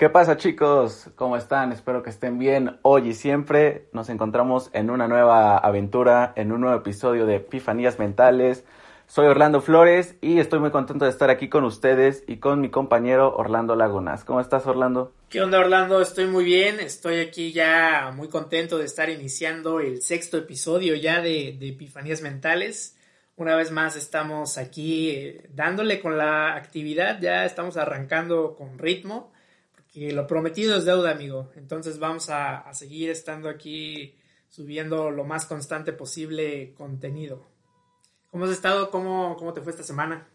¿Qué pasa chicos? ¿Cómo están? Espero que estén bien hoy y siempre. Nos encontramos en una nueva aventura, en un nuevo episodio de Epifanías Mentales. Soy Orlando Flores y estoy muy contento de estar aquí con ustedes y con mi compañero Orlando Lagunas. ¿Cómo estás Orlando? ¿Qué onda Orlando? Estoy muy bien, estoy aquí ya muy contento de estar iniciando el sexto episodio ya de, de Epifanías Mentales. Una vez más estamos aquí eh, dándole con la actividad, ya estamos arrancando con ritmo que lo prometido es deuda, amigo. Entonces vamos a, seguir estando aquí subiendo lo más constante posible contenido. ¿Cómo has estado? ¿Cómo, cómo te fue esta semana?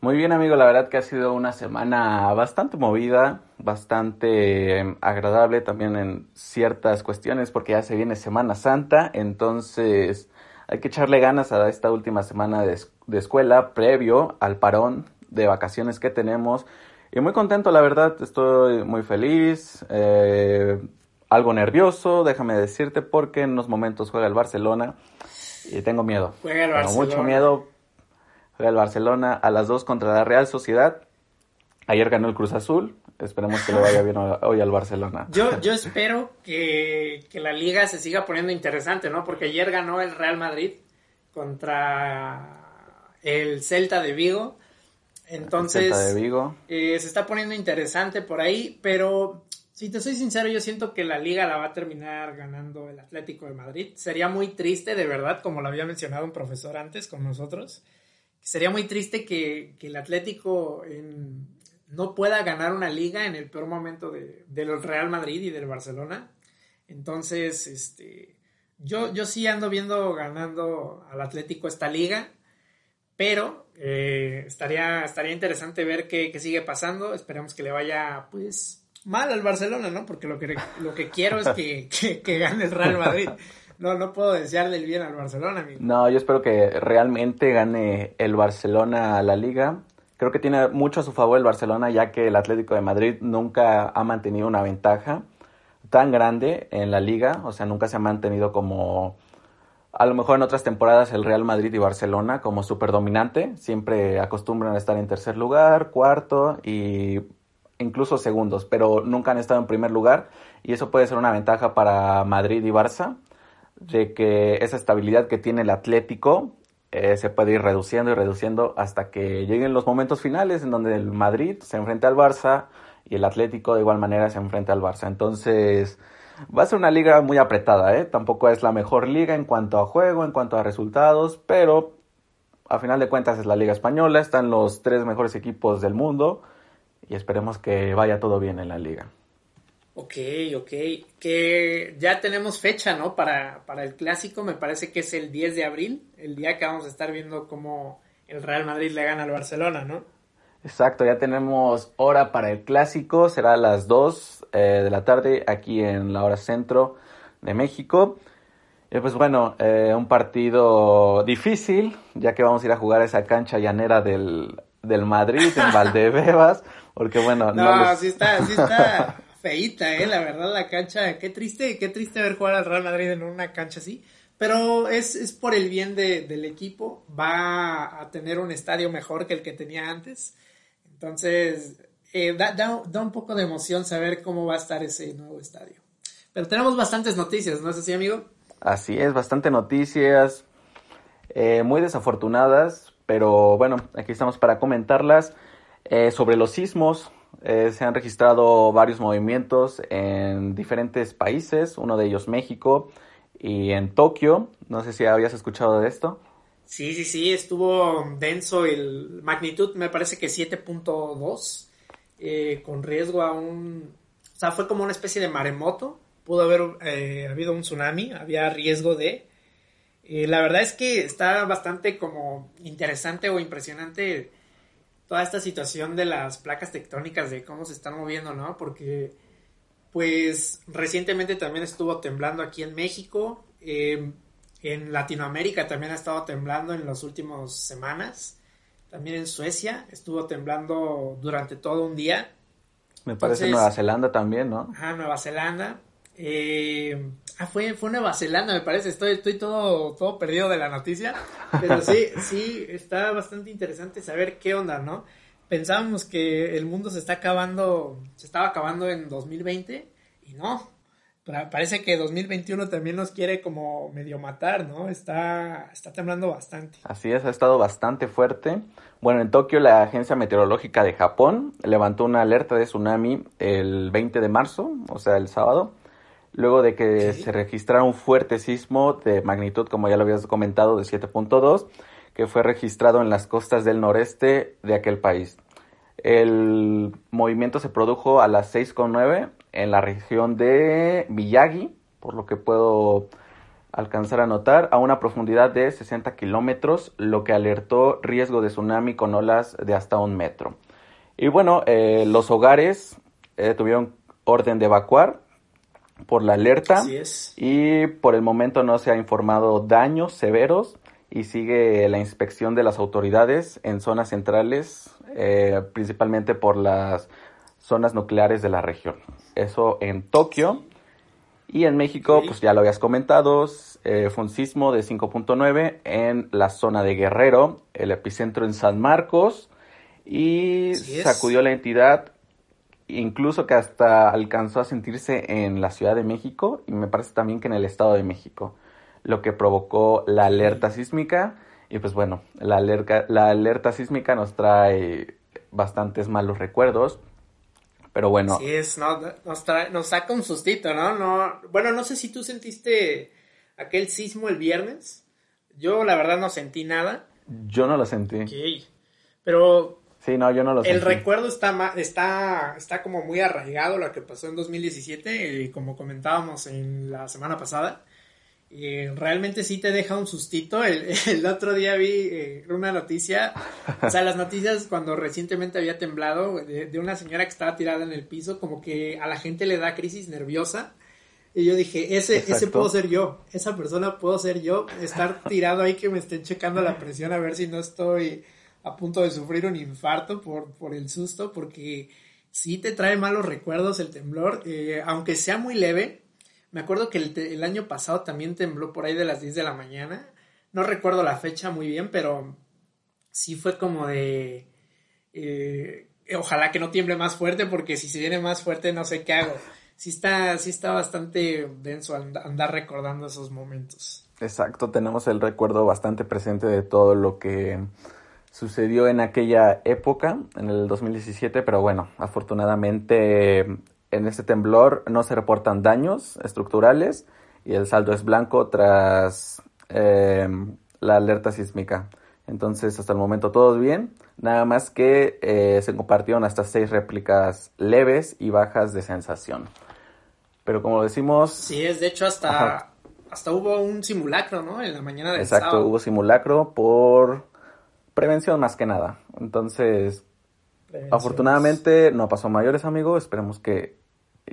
Muy bien, amigo. La verdad que ha sido una semana bastante movida, bastante em, agradable también en ciertas cuestiones porque ya se viene Semana Santa. Entonces hay que echarle ganas a esta última semana de, de escuela previo al parón de vacaciones que tenemos y muy contento, la verdad, estoy muy feliz, eh, algo nervioso, déjame decirte, porque en unos momentos juega el Barcelona y tengo miedo. Juega el Barcelona. mucho miedo. Juega el Barcelona a las dos contra la Real Sociedad. Ayer ganó el Cruz Azul. Esperemos que le vaya bien hoy al Barcelona. Yo, yo espero que, que la liga se siga poniendo interesante, ¿no? Porque ayer ganó el Real Madrid contra el Celta de Vigo entonces, eh, se está poniendo interesante por ahí, pero si te soy sincero, yo siento que la liga la va a terminar ganando el Atlético de Madrid. Sería muy triste, de verdad, como lo había mencionado un profesor antes con nosotros, sería muy triste que, el Atlético no pueda ganar una liga en el peor momento de, del Real Madrid y del Barcelona. Entonces, este, yo, yo sí ando viendo ganando al Atlético esta liga. Pero eh, estaría, estaría interesante ver qué, sigue pasando. Esperemos que le vaya, pues, mal al Barcelona, ¿no? Porque lo que, lo que quiero es que, que, gane el Real Madrid. No, no puedo desearle el bien al Barcelona, amigo. No, yo espero que realmente gane el Barcelona la liga. Creo que tiene mucho a su favor el Barcelona, ya que el Atlético de Madrid nunca ha mantenido una ventaja tan grande en la liga. O sea, nunca se ha mantenido como a lo mejor en otras temporadas el Real Madrid y Barcelona como súper dominante, siempre acostumbran a estar en tercer lugar, cuarto y incluso segundos, pero nunca han estado en primer lugar y eso puede ser una ventaja para Madrid y Barça, de que esa estabilidad que tiene el Atlético eh, se puede ir reduciendo y reduciendo hasta que lleguen los momentos finales en donde el Madrid se enfrenta al Barça y el Atlético de igual manera se enfrenta al Barça. Entonces, Va a ser una liga muy apretada, ¿eh? Tampoco es la mejor liga en cuanto a juego, en cuanto a resultados, pero a final de cuentas es la liga española, están los tres mejores equipos del mundo y esperemos que vaya todo bien en la liga. Ok, ok. Que ya tenemos fecha, ¿no? Para, para el clásico, me parece que es el 10 de abril, el día que vamos a estar viendo cómo el Real Madrid le gana al Barcelona, ¿no? Exacto, ya tenemos hora para el clásico, será a las 2 eh, de la tarde aquí en la hora centro de México. Y pues bueno, eh, un partido difícil, ya que vamos a ir a jugar a esa cancha llanera del, del Madrid en Valdebebas, porque bueno... No, sí está, sí está feíta, eh, la verdad, la cancha, qué triste, qué triste ver jugar al Real Madrid en una cancha así, pero es, es por el bien de, del equipo, va a tener un estadio mejor que el que tenía antes, entonces, eh, da, da, un poco de emoción saber cómo va a estar ese nuevo estadio. Pero tenemos bastantes noticias, ¿no es así, amigo? Así es, bastante noticias, eh, muy desafortunadas, pero bueno, aquí estamos para comentarlas. Eh, sobre los sismos, se han registrado varios movimientos en diferentes países, uno de ellos México y en Tokio. No sé si habías escuchado de esto. Sí, sí, sí, estuvo denso el magnitud, me parece que 7.2, eh, con riesgo a un... O sea, fue como una especie de maremoto, pudo haber eh, habido un tsunami, había riesgo de... Eh, la verdad es que está bastante como interesante o impresionante toda esta situación de las placas tectónicas, de cómo se están moviendo, ¿no? Porque, pues, recientemente también estuvo temblando aquí en México. Eh, en Latinoamérica también ha estado temblando en las últimas semanas. También en Suecia estuvo temblando durante todo un día. Me parece Nueva Zelanda también, ¿no? Ajá, Nueva Zelanda. Eh, ah, fue, fue Nueva Zelanda, me parece. Estoy, estoy todo, todo perdido de la noticia. Pero sí, sí, está bastante interesante saber qué onda, ¿no? pensábamos que el mundo se está acabando, se estaba acabando en 2020 y no. Parece que 2021 también nos quiere como medio matar, ¿no? Está, está temblando bastante. Así es, ha estado bastante fuerte. Bueno, en Tokio la Agencia Meteorológica de Japón levantó una alerta de tsunami el 20 de marzo, o sea, el sábado, luego de que se registrara un fuerte sismo de magnitud, como ya lo habías comentado, de 7.2 que fue registrado en las costas del noreste de aquel país. El movimiento se produjo a las 6.9 en la región de Miyagi, por lo que puedo alcanzar a notar, a una profundidad de 60 kilómetros, lo que alertó riesgo de tsunami con olas de hasta un metro. Y bueno, eh, los hogares eh, tuvieron orden de evacuar por la alerta y por el momento no se ha informado daños severos y sigue la inspección de las autoridades en zonas centrales, eh, principalmente por las zonas nucleares de la región. Eso en Tokio. Y en México, pues ya lo habías comentado, eh, fue un sismo de 5.9 en la zona de Guerrero, el epicentro en San Marcos, y sacudió la entidad, incluso que hasta alcanzó a sentirse en la Ciudad de México y me parece también que en el Estado de México lo que provocó la alerta sísmica. Y pues bueno, la alerta, la alerta sísmica nos trae bastantes malos recuerdos. Pero bueno. Sí, es, no, nos, nos saca un sustito, ¿no? ¿no? Bueno, no sé si tú sentiste aquel sismo el viernes. Yo la verdad no sentí nada. Yo no lo sentí. Ok. Pero Sí, no, yo no lo El recuerdo está, está, está como muy arraigado lo que pasó en 2017, y como comentábamos en la semana pasada. Y realmente sí te deja un sustito. El, el otro día vi eh, una noticia, o sea, las noticias cuando recientemente había temblado, de, una señora que estaba tirada en el piso, como que a la gente le da crisis nerviosa. Y yo dije, ese, ese puedo ser yo, esa persona puedo ser yo, estar tirado ahí que me estén checando la presión a ver si no estoy a punto de sufrir un infarto por, por el susto, porque sí te trae malos recuerdos el temblor, eh, aunque sea muy leve, me acuerdo que el, año pasado también tembló por ahí de las 10 de la mañana. No recuerdo la fecha muy bien, pero sí fue como de... Eh, ojalá que no tiemble más fuerte porque si se viene más fuerte no sé qué hago. Sí está, sí está bastante denso andar recordando esos momentos. Exacto, tenemos el recuerdo bastante presente de todo lo que sucedió en aquella época, en el 2017, pero bueno, afortunadamente en este temblor no se reportan daños estructurales y el saldo es blanco tras em, la alerta sísmica. Entonces, hasta el momento todo bien. Nada más que eh, se compartieron hasta seis réplicas leves y bajas de sensación. Pero como decimos... Sí, es de hecho hasta, hasta hubo un simulacro, ¿no? En la mañana del Exacto, hubo simulacro por prevención más que nada. Entonces, afortunadamente no pasó mayores, amigos. Esperemos que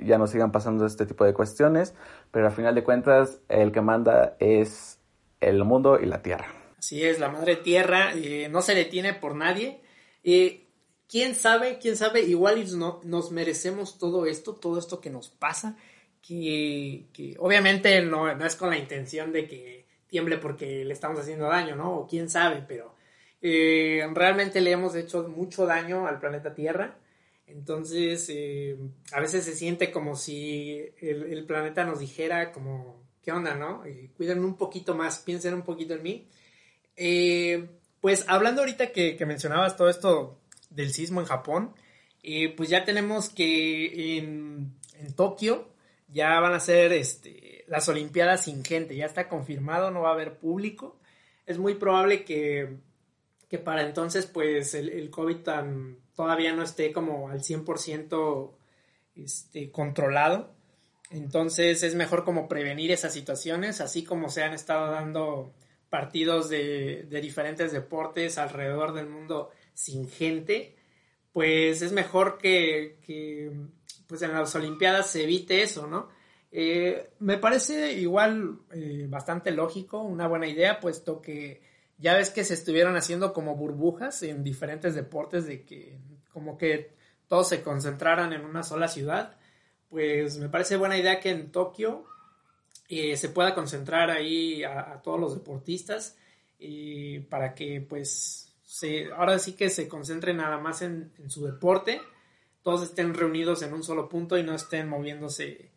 ya no sigan pasando este tipo de cuestiones, pero al final de cuentas el que manda es el mundo y la tierra. Así es, la madre tierra eh, no se detiene por nadie. Eh, ¿Quién sabe? ¿Quién sabe? Igual no, nos merecemos todo esto, todo esto que nos pasa, que, obviamente no, no, es con la intención de que tiemble porque le estamos haciendo daño, ¿no? O quién sabe, pero eh, realmente le hemos hecho mucho daño al planeta Tierra entonces, eh, a veces se siente como si el, planeta nos dijera como, ¿qué onda, no? Eh, cuídenme un poquito más, piensen un poquito en mí. Eh, pues hablando ahorita que, mencionabas todo esto del sismo en Japón, pues ya tenemos que en, Tokio ya van a ser este, las Olimpiadas sin gente, ya está confirmado, no va a haber público. Es muy probable que, que para entonces pues el, el COVID tan todavía no esté como al 100% este, controlado. Entonces es mejor como prevenir esas situaciones, así como se han estado dando partidos de, diferentes deportes alrededor del mundo sin gente, pues es mejor que, pues en las Olimpiadas se evite eso, ¿no? Eh, me parece igual eh, bastante lógico, una buena idea, puesto que ya ves que se estuvieron haciendo como burbujas en diferentes deportes de que como que todos se concentraran en una sola ciudad, pues me parece buena idea que en Tokio eh, se pueda concentrar ahí a, todos los deportistas y para que pues ahora sí que se concentren nada más en, su deporte, todos estén reunidos en un solo punto y no estén moviéndose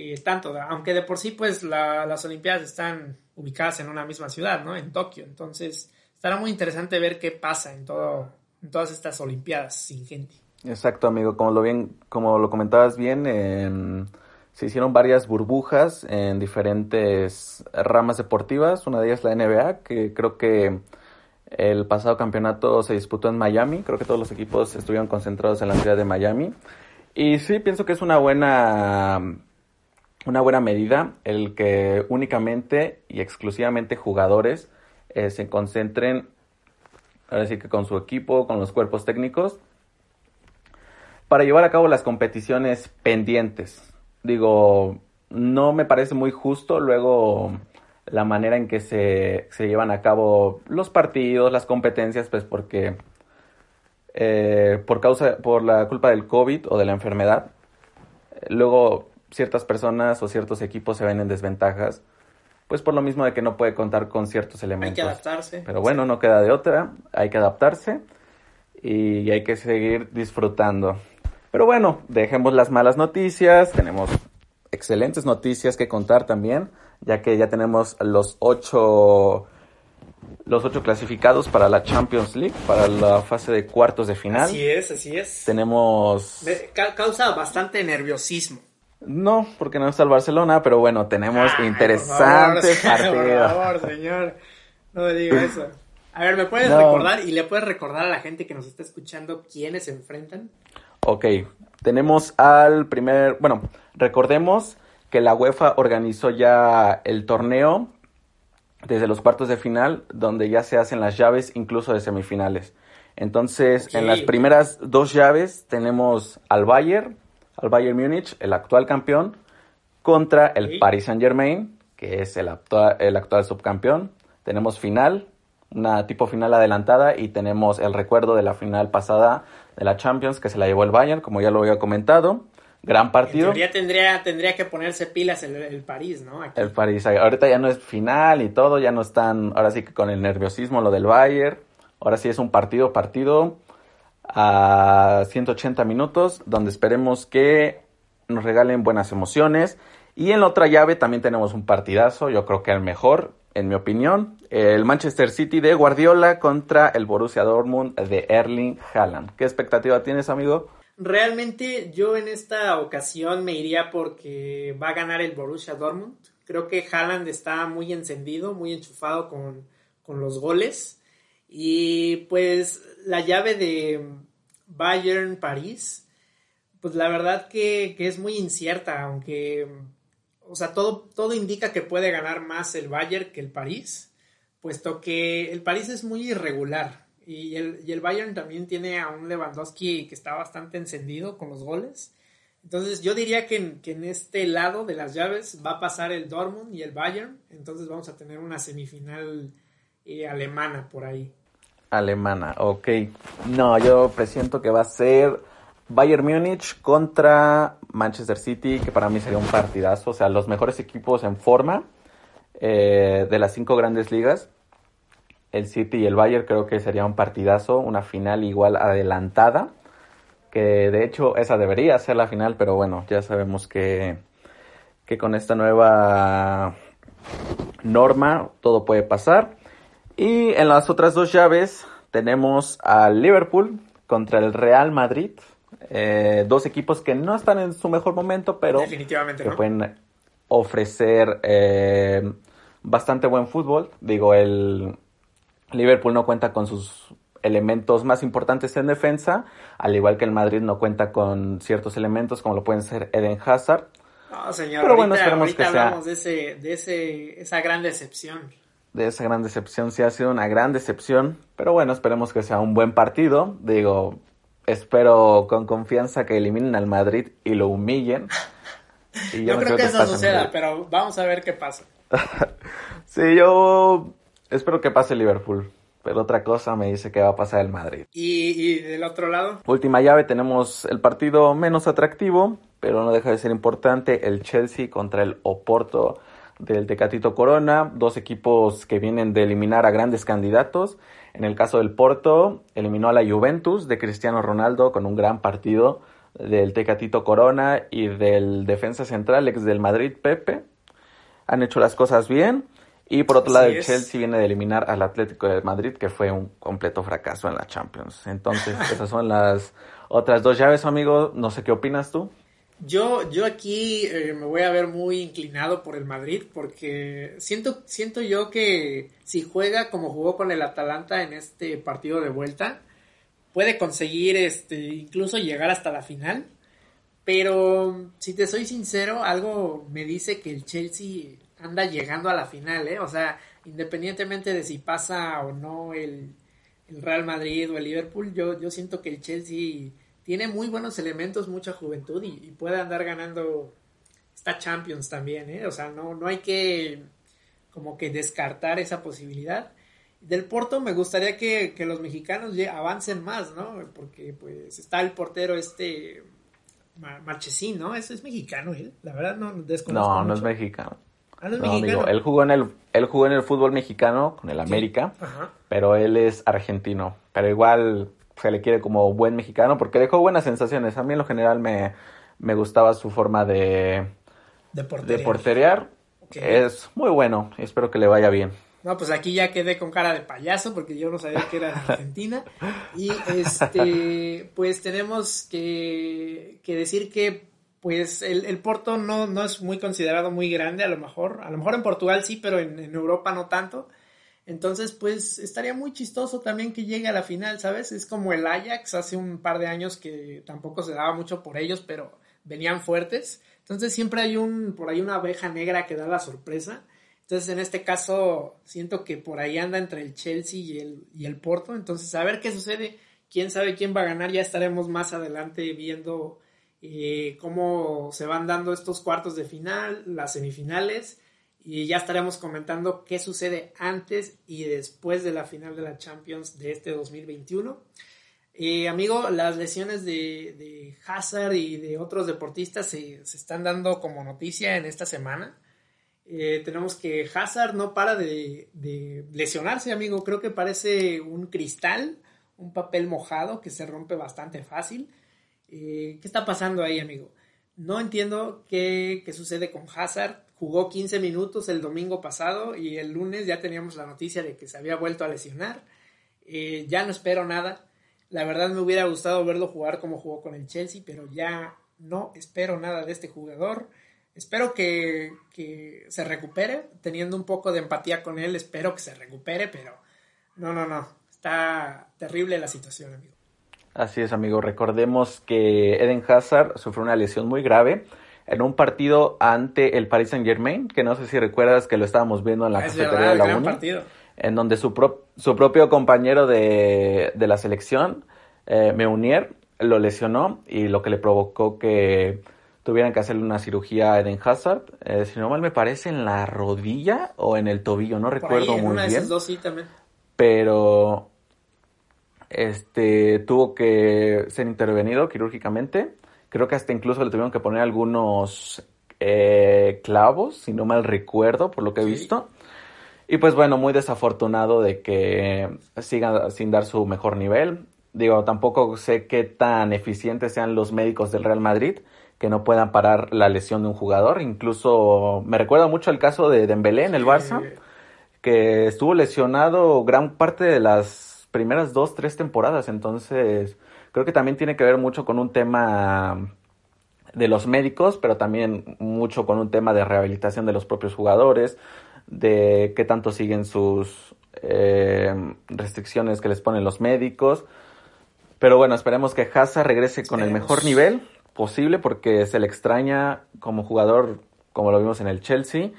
eh, tanto, aunque de por sí pues las Olimpiadas están ubicadas en una misma ciudad, ¿no? En Tokio, entonces estará muy interesante ver qué pasa en, todo, en todas estas Olimpiadas sin gente. Exacto, amigo, como lo bien, como lo comentabas bien, se hicieron varias burbujas en diferentes ramas deportivas, una de ellas la NBA, que creo que el pasado campeonato se disputó en Miami, creo que todos los equipos estuvieron concentrados en la ciudad de Miami. Y sí, pienso que es una buena una buena medida el que únicamente y exclusivamente jugadores eh, se concentren, ahora sí que con su equipo, con los cuerpos técnicos, para llevar a cabo las competiciones pendientes. Digo, no me parece muy justo luego la manera en que se, se llevan a cabo los partidos, las competencias, pues porque eh, por causa, por la culpa del COVID o de la enfermedad, luego ciertas personas o ciertos equipos se ven en desventajas, pues por lo mismo de que no puede contar con ciertos elementos. Hay que adaptarse. Pero bueno, no queda de otra, hay que adaptarse y hay que seguir disfrutando. Pero bueno, dejemos las malas noticias, tenemos excelentes noticias que contar también, ya que ya tenemos los ocho los ocho clasificados para la Champions League, para la fase de cuartos de final. Así es, así es. Tenemos... causa bastante nerviosismo. No, porque no está el Barcelona, pero bueno, tenemos interesantes partidos. Por favor, señor, no me diga eso. A ver, ¿me puedes recordar y le puedes recordar a la gente que nos está escuchando quiénes se enfrentan? Ok, tenemos al primer, bueno, recordemos que la UEFA organizó ya el torneo desde los cuartos de final, donde ya se hacen las llaves incluso de semifinales. Entonces, en las primeras dos llaves tenemos al Bayern, al Bayern Múnich, el actual campeón, contra el Paris Saint Germain, que es el actual, el actual subcampeón. Tenemos final, una tipo final adelantada y tenemos el recuerdo de la final pasada de la Champions que se la llevó el Bayern, como ya lo había comentado. Gran partido. En tendría, tendría que ponerse pilas el, el París, ¿no? El París. Ahorita ya no es final y todo, ya no están, ahora sí que con el nerviosismo lo del Bayern. Ahora sí es un partido, partido a 180 minutos, donde esperemos que nos regalen buenas emociones. Y en la otra llave también tenemos un partidazo, yo creo que el mejor, en mi opinión, el Manchester City de Guardiola contra el Borussia Dortmund de Erling Haaland. ¿Qué expectativa tienes, amigo? Realmente yo en esta ocasión me iría porque va a ganar el Borussia Dortmund. Creo que Haaland está muy encendido, muy enchufado con, con los goles. Y pues la llave de Bayern-París, pues la verdad que, que, es muy incierta, aunque, o sea, todo, todo indica que puede ganar más el Bayern que el París, puesto que el París es muy irregular. Y el, y el Bayern también tiene a un Lewandowski que está bastante encendido con los goles. Entonces yo diría que en, que en, este lado de las llaves va a pasar el Dortmund y el Bayern. Entonces vamos a tener una semifinal eh, alemana por ahí. Alemana, ok. No, yo presiento que va a ser Bayern Múnich contra Manchester City, que para mí sería un partidazo. O sea, los mejores equipos en forma eh, de las cinco grandes ligas. El City y el Bayern creo que sería un partidazo, una final igual adelantada. Que de hecho esa debería ser la final, pero bueno, ya sabemos que, que con esta nueva norma todo puede pasar. Y en las otras dos llaves tenemos al Liverpool contra el Real Madrid. Eh, dos equipos que no están en su mejor momento, pero que pueden ofrecer eh, bastante buen fútbol. Digo, el Liverpool no cuenta con sus elementos más importantes en defensa, al igual que el Madrid no cuenta con ciertos elementos como lo pueden ser Eden Hazard. No, señor, pero bueno, esperemos que hablamos de, ese, de ese, esa gran decepción de esa gran decepción. Sí ha sido una gran decepción, pero bueno, esperemos que sea un buen partido. Digo, espero con confianza que eliminen al Madrid y lo humillen. Y yo creo que eso suceda, pero vamos a ver qué pasa. sí, yo espero que pase Liverpool. Pero otra cosa me dice que va a pasar el Madrid. ¿Y, ¿Y del otro lado? Última llave, tenemos el partido menos atractivo, pero no deja de ser importante, el Chelsea contra el Oporto del Tecatito Corona, dos equipos que vienen de eliminar a grandes candidatos. En el caso del Porto, eliminó a la Juventus de Cristiano Ronaldo con un gran partido del Tecatito Corona y del defensa central ex del Madrid Pepe. Han hecho las cosas bien. Y por otro lado, el Chelsea viene de eliminar al Atlético de Madrid, que fue un completo fracaso en la Champions. Entonces, esas son las otras dos llaves, amigo. No sé qué opinas tú. Yo, yo aquí eh, me voy a ver muy inclinado por el Madrid porque siento, siento yo que si juega como jugó con el Atalanta en este partido de vuelta, puede conseguir este, incluso llegar hasta la final. Pero si te soy sincero, algo me dice que el Chelsea anda llegando a la final, ¿eh? O sea, independientemente de si pasa o no el, el Real Madrid o el Liverpool, yo, yo siento que el Chelsea tiene muy buenos elementos, mucha juventud y, puede andar ganando esta Champions también, ¿eh? O sea, no, no hay que como que descartar esa posibilidad. Del Porto me gustaría que, los mexicanos avancen más, ¿no? Porque pues está el portero este Marchesín, ¿no? Ese es mexicano él, la verdad no desconozco. No, no es mexicano. Ah, no es mexicano. él jugó en el él jugó en el fútbol mexicano con el América, pero él es argentino, pero igual se le quiere como buen mexicano porque dejó buenas sensaciones. A mí en lo general me, gustaba su forma de, de porterear. Es muy bueno, espero que le vaya bien. No, pues aquí ya quedé con cara de payaso porque yo no sabía que era Argentina. Y este, pues tenemos que, decir que pues el, Porto no, no es muy considerado muy grande, a lo mejor. A lo mejor en Portugal sí, pero en, en Europa no tanto. Entonces, pues estaría muy chistoso también que llegue a la final, ¿sabes? Es como el Ajax hace un par de años que tampoco se daba mucho por ellos, pero venían fuertes. Entonces siempre hay un, por ahí una abeja negra que da la sorpresa. Entonces en este caso siento que por ahí anda entre el Chelsea y el, y el Porto. Entonces a ver qué sucede. Quién sabe quién va a ganar. Ya estaremos más adelante viendo eh, cómo se van dando estos cuartos de final, las semifinales y ya estaremos comentando qué sucede antes y después de la final de la Champions de este 2021. Eh, amigo, las lesiones de, Hazard y de otros deportistas se, están dando como noticia en esta semana. Eh, tenemos que Hazard no para de, lesionarse, amigo. Creo que parece un cristal, un papel mojado que se rompe bastante fácil. Eh, ¿Qué está pasando ahí, amigo? No entiendo qué, qué sucede con Hazard jugó 15 minutos el domingo pasado y el lunes ya teníamos la noticia de que se había vuelto a lesionar. Eh, ya no espero nada. La verdad me hubiera gustado verlo jugar como jugó con el Chelsea, pero ya no espero nada de este jugador. Espero que, que se recupere, teniendo un poco de empatía con él, espero que se recupere, pero no, no, no. Está terrible la situación, amigo. Así es, amigo. Recordemos que Eden Hazard sufrió una lesión muy grave en un partido ante el Paris Saint Germain, que no sé si recuerdas que lo estábamos viendo en la cafetería de la Uni, en donde su, su propio compañero de, la selección, eh, Meunier, lo lesionó y lo que le provocó que tuvieran que hacerle una cirugía a Eden Hazard, eh, si no mal me parece en la rodilla o en el tobillo, no recuerdo muy bien. dos, sí, también. Pero este tuvo que ser intervenido quirúrgicamente Creo que hasta incluso le tuvieron que poner algunos eh, clavos, si no mal recuerdo, por lo que he visto. Y pues bueno, muy desafortunado de que siga sin dar su mejor nivel. Digo, tampoco sé qué tan eficientes sean los médicos del Real Madrid que no puedan parar la lesión de un jugador. Incluso me recuerda mucho el caso de Dembélé en el Barça, que estuvo lesionado gran parte de las primeras dos, tres temporadas. Entonces, creo que también tiene que ver mucho con un tema de los médicos, pero también mucho con un tema de rehabilitación de los propios jugadores, de qué tanto siguen sus eh, restricciones que les ponen los médicos. Pero bueno, esperemos que Hazard regrese con el mejor nivel posible porque se le extraña como jugador, como lo vimos en el Chelsea.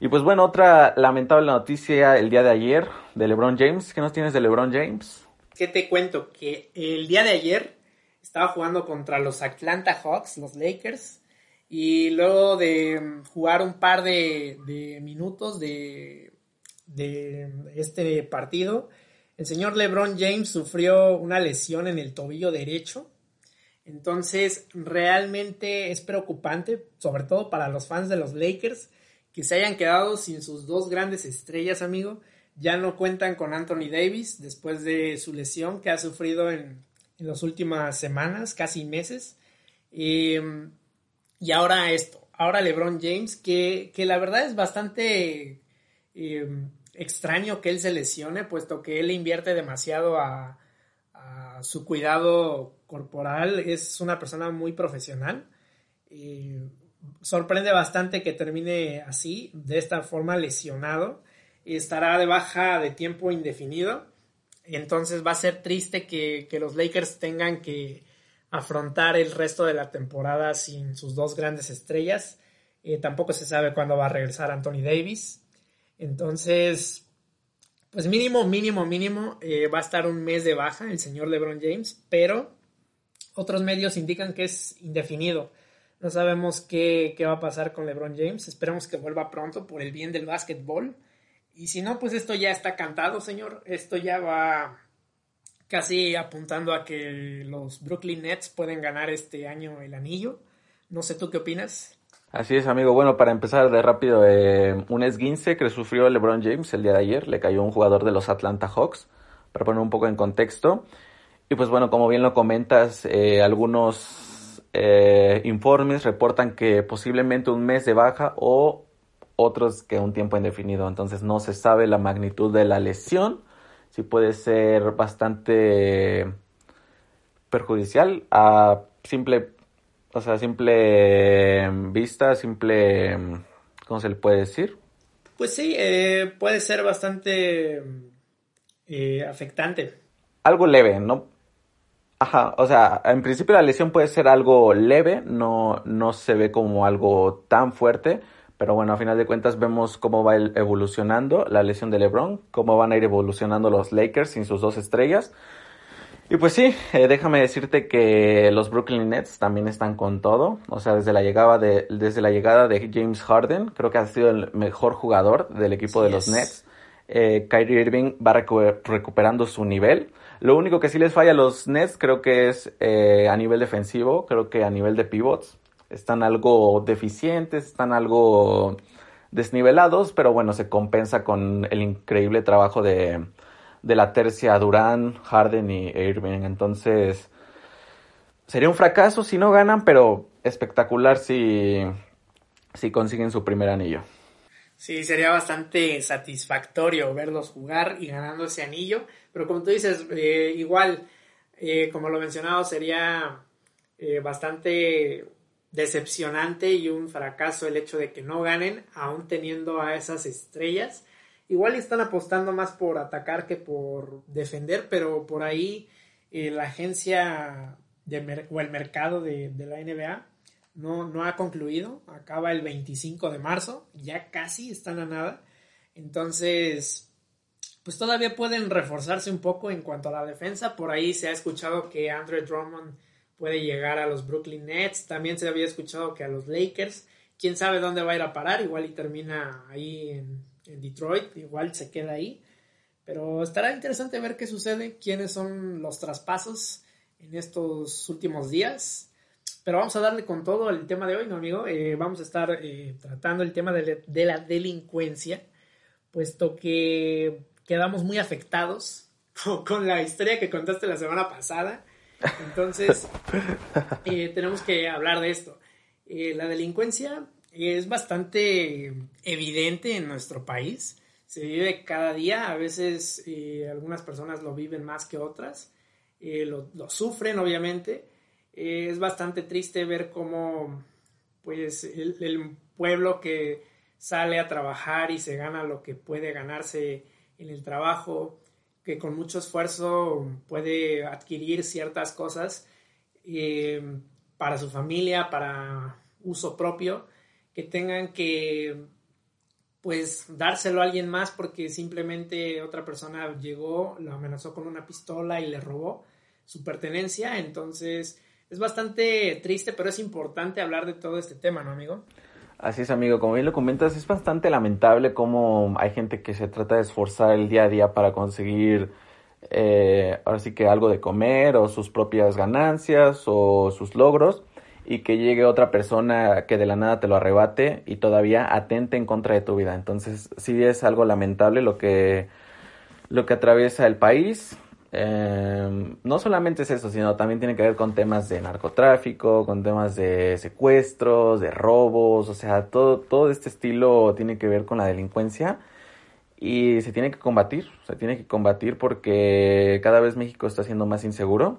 Y pues bueno, otra lamentable noticia el día de ayer de LeBron James. ¿Qué nos tienes de LeBron James? ¿Qué te cuento? Que el día de ayer estaba jugando contra los Atlanta Hawks, los Lakers, y luego de jugar un par de, minutos de, de este partido, el señor LeBron James sufrió una lesión en el tobillo derecho. Entonces, realmente es preocupante, sobre todo para los fans de los Lakers, que se hayan quedado sin sus dos grandes estrellas, amigo. Ya no cuentan con Anthony Davis después de su lesión que ha sufrido en, en las últimas semanas, casi meses. Em, y ahora esto, ahora LeBron James, que, la verdad es bastante em, extraño que él se lesione, puesto que él invierte demasiado a, su cuidado corporal, es una persona muy profesional. sorprende bastante que termine así, de esta forma lesionado. Estará de baja de tiempo indefinido. Entonces va a ser triste que, que los Lakers tengan que afrontar el resto de la temporada sin sus dos grandes estrellas. Eh, tampoco se sabe cuándo va a regresar Anthony Davis. Entonces, pues mínimo, mínimo, mínimo, eh, va a estar un mes de baja el señor LeBron James, pero otros medios indican que es indefinido. No sabemos qué, qué va a pasar con LeBron James. Esperemos que vuelva pronto por el bien del básquetbol. Y si no, pues esto ya está cantado, señor. Esto ya va casi apuntando a que los Brooklyn Nets pueden ganar este año el anillo. No sé tú qué opinas. Así es, amigo. Bueno, para empezar de rápido, eh, un esguince que sufrió LeBron James el día de ayer. Le cayó un jugador de los Atlanta Hawks, para poner un poco en contexto. Y pues bueno, como bien lo comentas, eh, algunos eh, informes reportan que posiblemente un mes de baja o otros que un tiempo indefinido. Entonces no se sabe la magnitud de la lesión sí puede ser bastante perjudicial a simple, o sea, simple vista, simple, ¿cómo se le puede decir? Pues sí, eh, puede ser bastante eh, afectante. Algo leve, ¿no? Ajá, o sea, en principio la lesión puede ser algo leve, no, no se ve como algo tan fuerte, pero bueno, a final de cuentas vemos cómo va evolucionando la lesión de LeBron, cómo van a ir evolucionando los Lakers sin sus dos estrellas. Y pues sí, eh, déjame decirte que los Brooklyn Nets también están con todo. O sea, desde la llegada de, desde la llegada de James Harden, creo que ha sido el mejor jugador del equipo de los Nets. Eh, Kyrie Irving va recuperando su nivel. Lo único que sí les falla a los Nets creo que es eh, a nivel defensivo, creo que a nivel de pivots están algo deficientes, están algo desnivelados, pero bueno, se compensa con el increíble trabajo de, la tercia Durán, Harden y Irving. Entonces, sería un fracaso si no ganan, pero espectacular si, si consiguen su primer anillo. Sí, sería bastante satisfactorio verlos jugar y ganando ese anillo, pero como tú dices, eh, igual, eh, como lo mencionado, sería eh, bastante decepcionante y un fracaso el hecho de que no ganen, aún teniendo a esas estrellas. Igual están apostando más por atacar que por defender, pero por ahí eh, la agencia o el mercado de, la NBA no, no, ha concluido. Acaba el 25 de marzo, ya casi están a nada. Entonces, pues todavía pueden reforzarse un poco en cuanto a la defensa. Por ahí se ha escuchado que Andre Drummond puede llegar a los Brooklyn Nets, también se había escuchado que a los Lakers, quién sabe dónde va a ir a parar, igual y termina ahí en, Detroit, igual se queda ahí, pero estará interesante ver qué sucede, quiénes son los traspasos en estos últimos días. Pero vamos a darle con todo el tema de hoy, ¿no, amigo? Eh, vamos a estar eh, tratando el tema de, de la delincuencia, puesto que quedamos muy afectados con la historia que contaste la semana pasada entonces, eh, tenemos que hablar de esto. Eh, la delincuencia es bastante evidente en nuestro país. Se vive cada día. A veces eh, algunas personas lo viven más que otras. Lo, sufren, obviamente. es bastante triste ver cómo pues, el pueblo que sale a trabajar y se gana lo que puede ganarse en el trabajo, que con mucho esfuerzo puede adquirir ciertas cosas eh, para su familia, para uso propio, que tengan que pues dárselo a alguien más porque simplemente otra persona llegó, lo amenazó con una pistola y le robó su pertenencia. Entonces es bastante triste, pero es importante hablar de todo este tema, ¿no, amigo? Así es, amigo. Como bien lo comentas, es bastante lamentable cómo hay gente que se trata de esforzar el día a día para conseguir, eh, ahora sí que algo de comer o sus propias ganancias o sus logros y que llegue otra persona que de la nada te lo arrebate y todavía atente en contra de tu vida. Entonces, sí es algo lamentable lo que, lo que atraviesa el país. Em, no solamente es eso, sino también tiene que ver con temas de narcotráfico, con temas de secuestros, de robos, o sea, todo, todo este estilo tiene que ver con la delincuencia y se tiene que combatir, se tiene que combatir porque cada vez México está siendo más inseguro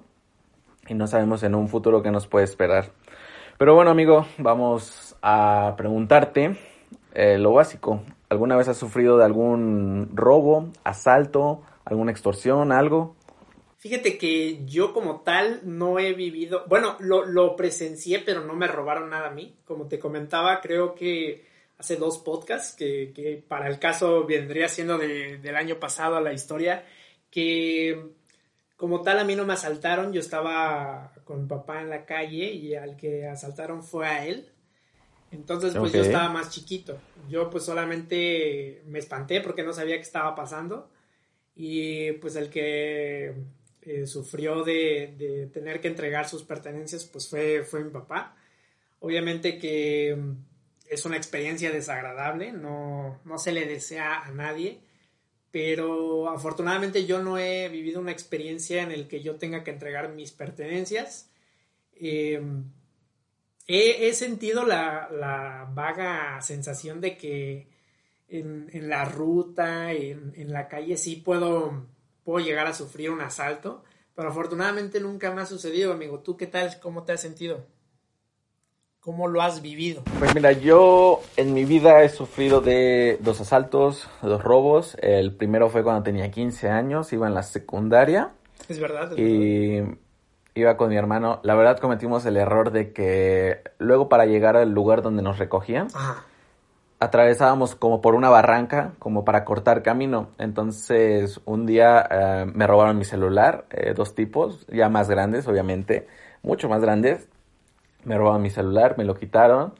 y no sabemos en un futuro qué nos puede esperar. Pero bueno, amigo, vamos a preguntarte eh, lo básico. ¿Alguna vez has sufrido de algún robo, asalto, alguna extorsión, algo? Fíjate que yo como tal no he vivido, bueno, lo, lo presencié, pero no me robaron nada a mí. Como te comentaba, creo que hace dos podcasts, que, que para el caso vendría siendo de, del año pasado a la historia, que como tal a mí no me asaltaron, yo estaba con mi papá en la calle y al que asaltaron fue a él. Entonces pues yo estaba más chiquito. Yo pues solamente me espanté porque no sabía qué estaba pasando y pues el que eh, sufrió de, de, tener que entregar sus pertenencias pues fue, fue mi papá. Obviamente que es una experiencia desagradable, no, no se le desea a nadie pero afortunadamente yo no he vivido una experiencia en el que yo tenga que entregar mis pertenencias. Em, he, sentido la, vaga sensación de que en, la ruta, en, en, la calle, sí puedo, puedo llegar a sufrir un asalto, pero afortunadamente nunca me ha sucedido, amigo. ¿Tú qué tal? ¿Cómo te has sentido? ¿Cómo lo has vivido? Pues mira, yo en mi vida he sufrido de dos asaltos, dos robos. El primero fue cuando tenía 15 años, iba en la secundaria. Es verdad. y iba con mi hermano. La verdad cometimos el error de que luego para llegar al lugar donde nos recogían, atravesábamos como por una barranca, como para cortar camino. Entonces un día eh, me robaron mi celular, eh, dos tipos, ya más grandes, obviamente, mucho más grandes me robaron mi celular, me lo quitaron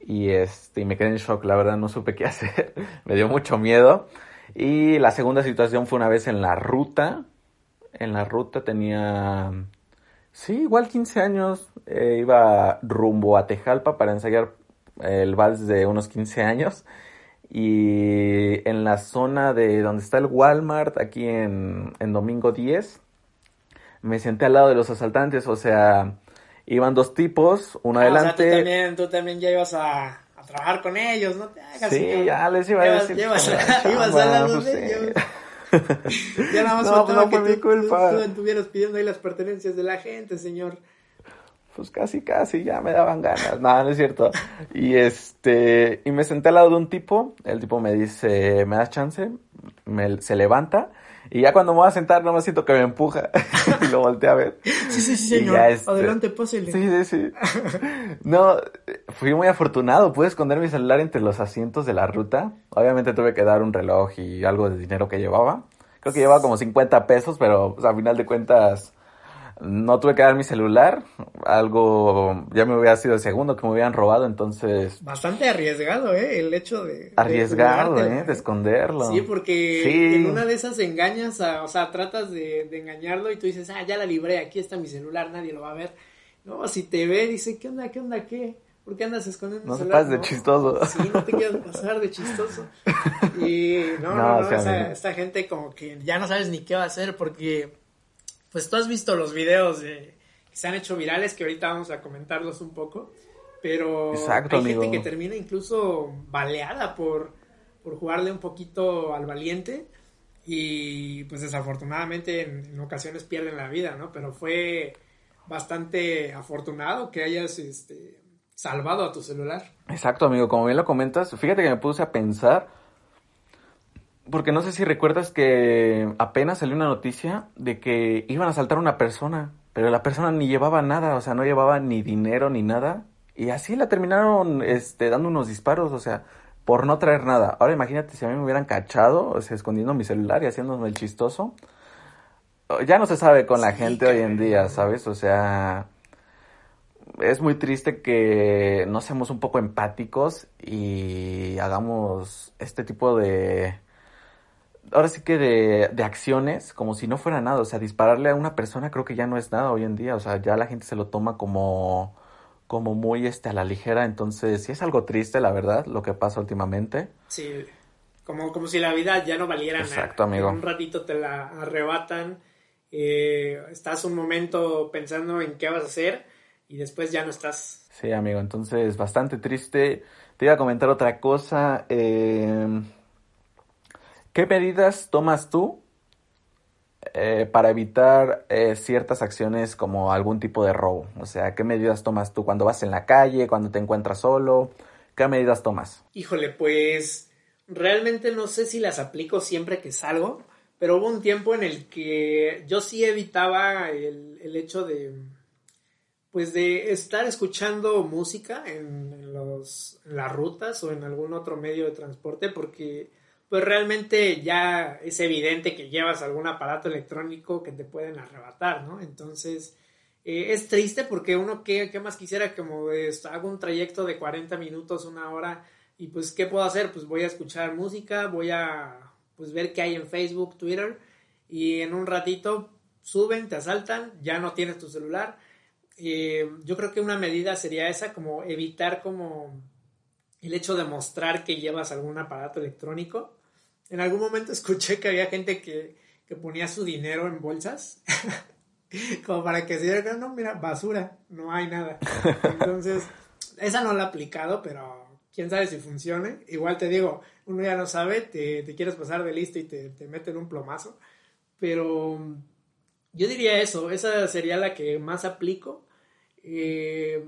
y este, me quedé en shock, la verdad no supe qué hacer, me dio mucho miedo. Y la segunda situación fue una vez en la ruta, en la ruta tenía, sí, igual 15 años, eh, iba rumbo a Tejalpa para ensayar el vals de unos 15 años y en la zona de donde está el Walmart, aquí en, en Domingo 10, me senté al lado de los asaltantes, o sea, iban dos tipos, uno adelante. Ah, o sea, tú también, tú también ya ibas a, a trabajar con ellos, no te hagas. Sí, ya les iba a decir. Llevas, ibas al lado de ellos. ya nada más no, pues no que tú, culpa. tú, estuvieras pidiendo ahí las pertenencias de la gente, señor. Pues casi, casi, ya me daban ganas. Nada, no es cierto. Y este, y me senté al lado de un tipo. El tipo me dice, ¿me das chance? Me, se levanta y ya cuando me voy a sentar, no me siento que me empuja. y lo volteé a ver. Sí, sí, sí, señor. Este, Adelante, pásele. Sí, sí, sí. no, fui muy afortunado. Pude esconder mi celular entre los asientos de la ruta. Obviamente tuve que dar un reloj y algo de dinero que llevaba. Creo que llevaba como 50 pesos, pero a final de cuentas no tuve que dar mi celular, algo ya me hubiera sido el segundo que me hubieran robado, entonces... Bastante arriesgado, ¿eh? El hecho de... Arriesgado, ¿eh? De esconderlo. Sí, porque en una de esas engañas, o sea, tratas de, engañarlo y tú dices, ah, ya la libré, aquí está mi celular, nadie lo va a ver. No, si te ve, dice, ¿qué onda, qué onda, qué? ¿Por qué andas escondiendo no celular? No de chistoso. Sí, no te quieras pasar de chistoso. Y no, no, no, esta gente como que ya no sabes ni qué va a hacer porque pues tú has visto los videos de, que se han hecho virales, que ahorita vamos a comentarlos un poco, pero hay gente que termina incluso baleada por, por jugarle un poquito al valiente y pues desafortunadamente en, ocasiones pierden la vida, ¿no? Pero fue bastante afortunado que hayas este, salvado a tu celular. Exacto, amigo, como bien lo comentas, fíjate que me puse a pensar porque no sé si recuerdas que apenas salió una noticia de que iban a asaltar a una persona, pero la persona ni llevaba nada, o sea, no llevaba ni dinero ni nada. Y así la terminaron este, dando unos disparos, o sea, por no traer nada. Ahora imagínate si a mí me hubieran cachado, o sea, escondiendo mi celular y haciéndome el chistoso. Ya no se sabe con la gente hoy en día, ¿sabes? O sea, es muy triste que no seamos un poco empáticos y hagamos este tipo de ahora sí que de, de, acciones como si no fuera nada. O sea, dispararle a una persona creo que ya no es nada hoy en día. O sea, ya la gente se lo toma como, como muy este, a la ligera. Entonces, sí es algo triste, la verdad, lo que pasa últimamente. Sí. como, como si la vida ya no valiera Exacto, amigo. Un ratito te la arrebatan, eh, estás un momento pensando en qué vas a hacer y después ya no estás. Sí, amigo, entonces bastante triste. Te iba a comentar otra cosa. Eh, ¿Qué medidas tomas tú eh, para evitar eh, ciertas acciones como algún tipo de robo? O sea, ¿qué medidas tomas tú cuando vas en la calle, cuando te encuentras solo? ¿Qué medidas tomas? Híjole, pues realmente no sé si las aplico siempre que salgo, pero hubo un tiempo en el que yo sí evitaba el, hecho de, pues de estar escuchando música en, los, en las rutas o en algún otro medio de transporte porque pues realmente ya es evidente que llevas algún aparato electrónico que te pueden arrebatar, ¿no? Entonces, eh, es triste porque uno, ¿qué, ¿qué, más quisiera? Como hago un trayecto de 40 minutos, una hora, y pues, ¿qué puedo hacer? Pues voy a escuchar música, voy a pues, ver qué hay en Facebook, Twitter, y en un ratito suben, te asaltan, ya no tienes tu celular. Eh, yo creo que una medida sería esa, como evitar como el hecho de mostrar que llevas algún aparato electrónico. En algún momento escuché que había gente que, ponía su dinero en bolsas, como para que se diera, no, mira, basura, no hay nada. Entonces, esa no la he aplicado, pero quién sabe si funcione. Igual te digo, uno ya no sabe, te, quieres pasar de listo y te, te meten un plomazo. Pero yo diría eso, esa sería la que más aplico. Eh,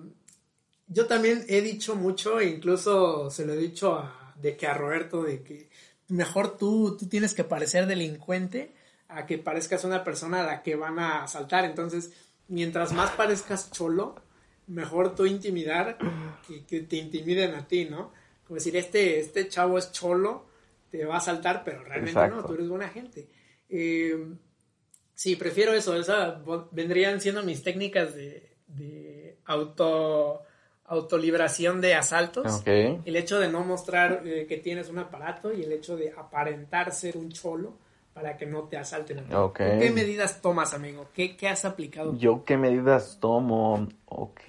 yo también he dicho mucho, e incluso se lo he dicho a, de que a Roberto, de que mejor tú, tú tienes que parecer delincuente a que parezcas una persona a la que van a asaltar. Entonces, mientras más parezcas cholo, mejor tú intimidar que, te intimiden a ti, ¿no? Como decir, este, este chavo es cholo, te va a asaltar, pero realmente no, tú eres buena gente. Eh, sí, prefiero eso, esa vendrían siendo mis técnicas de, de auto autoliberación de asaltos. El hecho de no mostrar eh, que tienes un aparato y el hecho de aparentar ser un cholo para que no te asalten. ¿Qué medidas tomas, amigo? ¿Qué, ¿Qué, has aplicado? Yo qué medidas tomo. Ok.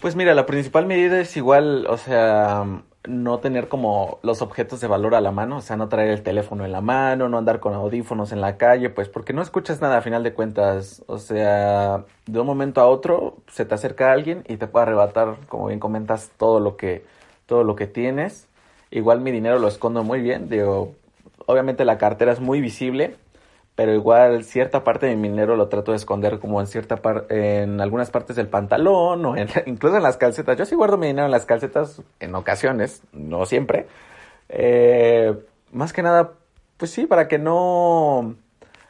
Pues mira, la principal medida es igual, o sea, no tener como los objetos de valor a la mano, o sea, no traer el teléfono en la mano, no andar con audífonos en la calle, pues porque no escuchas nada a final de cuentas, o sea, de un momento a otro se te acerca alguien y te puede arrebatar, como bien comentas, todo lo que todo lo que tienes. Igual mi dinero lo escondo muy bien, digo, obviamente la cartera es muy visible, pero igual cierta parte de mi dinero lo trato de esconder como en cierta parte, en algunas partes del pantalón o incluso en las calcetas. Yo sí guardo mi dinero en las calcetas en ocasiones, no siempre. Eh, más que nada, pues sí, para que no,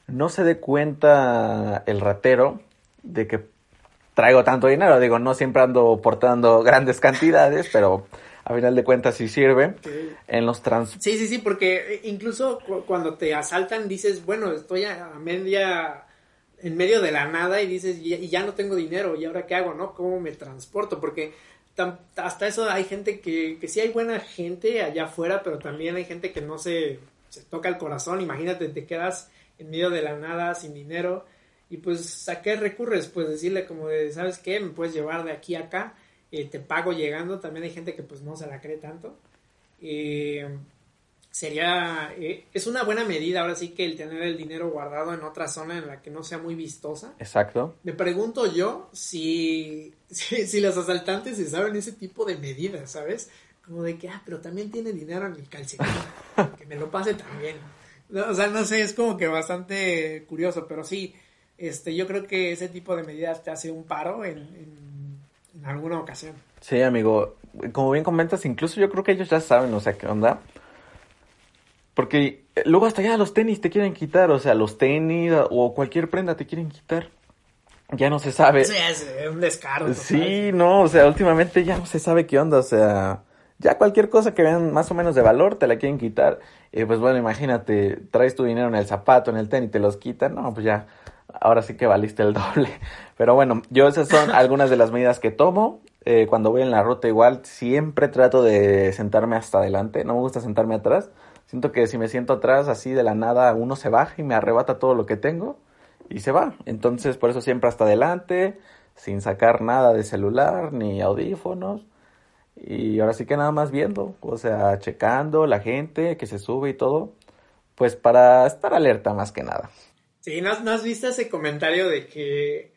no se dé cuenta el ratero de que traigo tanto dinero. Digo, no siempre ando portando grandes cantidades, pero a final de cuentas sí sirve en los trans. Sí, sí, sí, porque eh, incluso cuando te asaltan dices, bueno, estoy a media, en medio de la nada y dices, y ya no tengo dinero, ¿y ahora qué hago, no? ¿Cómo me transporto? Porque hasta eso hay gente que, que sí hay buena gente allá afuera, pero también hay gente que no se, se toca el corazón. Imagínate, te quedas en medio de la nada sin dinero y pues a qué recurres, pues decirle como de, ¿sabes qué? Me puedes llevar de aquí a acá eh, te pago llegando, también hay gente que pues no se la cree tanto. Eh, sería, eh, es una buena medida ahora sí que el tener el dinero guardado en otra zona en la que no sea muy vistosa. Exacto. Me pregunto yo si, si, los asaltantes se saben ese tipo de medidas, ¿sabes? Como de que, ah, pero también tiene dinero en el calcetín, que me lo pase también. o sea, no sé, es como que bastante curioso, pero sí, este, yo creo que ese tipo de medidas te hace un paro en en alguna ocasión. Sí, amigo. Como bien comentas, incluso yo creo que ellos ya saben, o sea, qué onda. Porque eh, luego hasta ya los tenis te quieren quitar, o sea, los tenis o cualquier prenda te quieren quitar. Ya no se sabe. Sí, es un descaro. Sí, no, o sea, últimamente ya no se sabe qué onda, o sea, ya cualquier cosa que vean más o menos de valor te la quieren quitar. Y pues bueno, imagínate, traes tu dinero en el zapato, en el tenis, te los quitan, no, pues ya ahora sí que valiste el doble. Pero bueno, yo esas son algunas de las medidas que tomo. Eh, cuando voy en la ruta igual siempre trato de sentarme hasta adelante, no me gusta sentarme atrás. Siento que si me siento atrás así de la nada uno se baja y me arrebata todo lo que tengo y se va. Entonces por eso siempre hasta adelante, sin sacar nada de celular ni audífonos. y ahora sí que nada más viendo, o sea, checando la gente que se sube y todo, pues para estar alerta más que nada. Sí, ¿no, has visto ese comentario de que,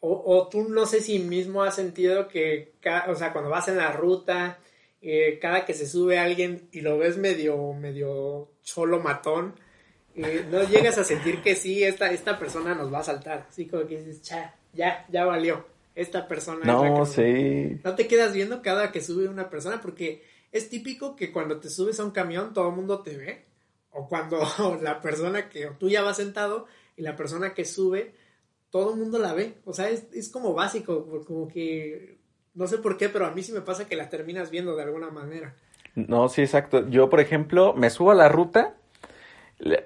o, tú no sé si mismo has sentido que, o sea, cuando vas en la ruta, eh, cada que se sube alguien y lo ves medio, medio cholo matón, eh, no llegas a sentir que sí, esta, esta persona nos va a saltar, así como que dices, ya, ya, ya valió, esta persona. No, sí. No te quedas viendo cada que sube una persona porque es típico que cuando te subes a un camión todo el mundo te ve o cuando la persona que, tú ya vas sentado y la persona que sube, todo el mundo la ve. O sea, es, es como básico, como que, no sé por qué, pero a mí sí me pasa que la terminas viendo de alguna manera. No, sí, exacto. Yo, por ejemplo, me subo a la ruta,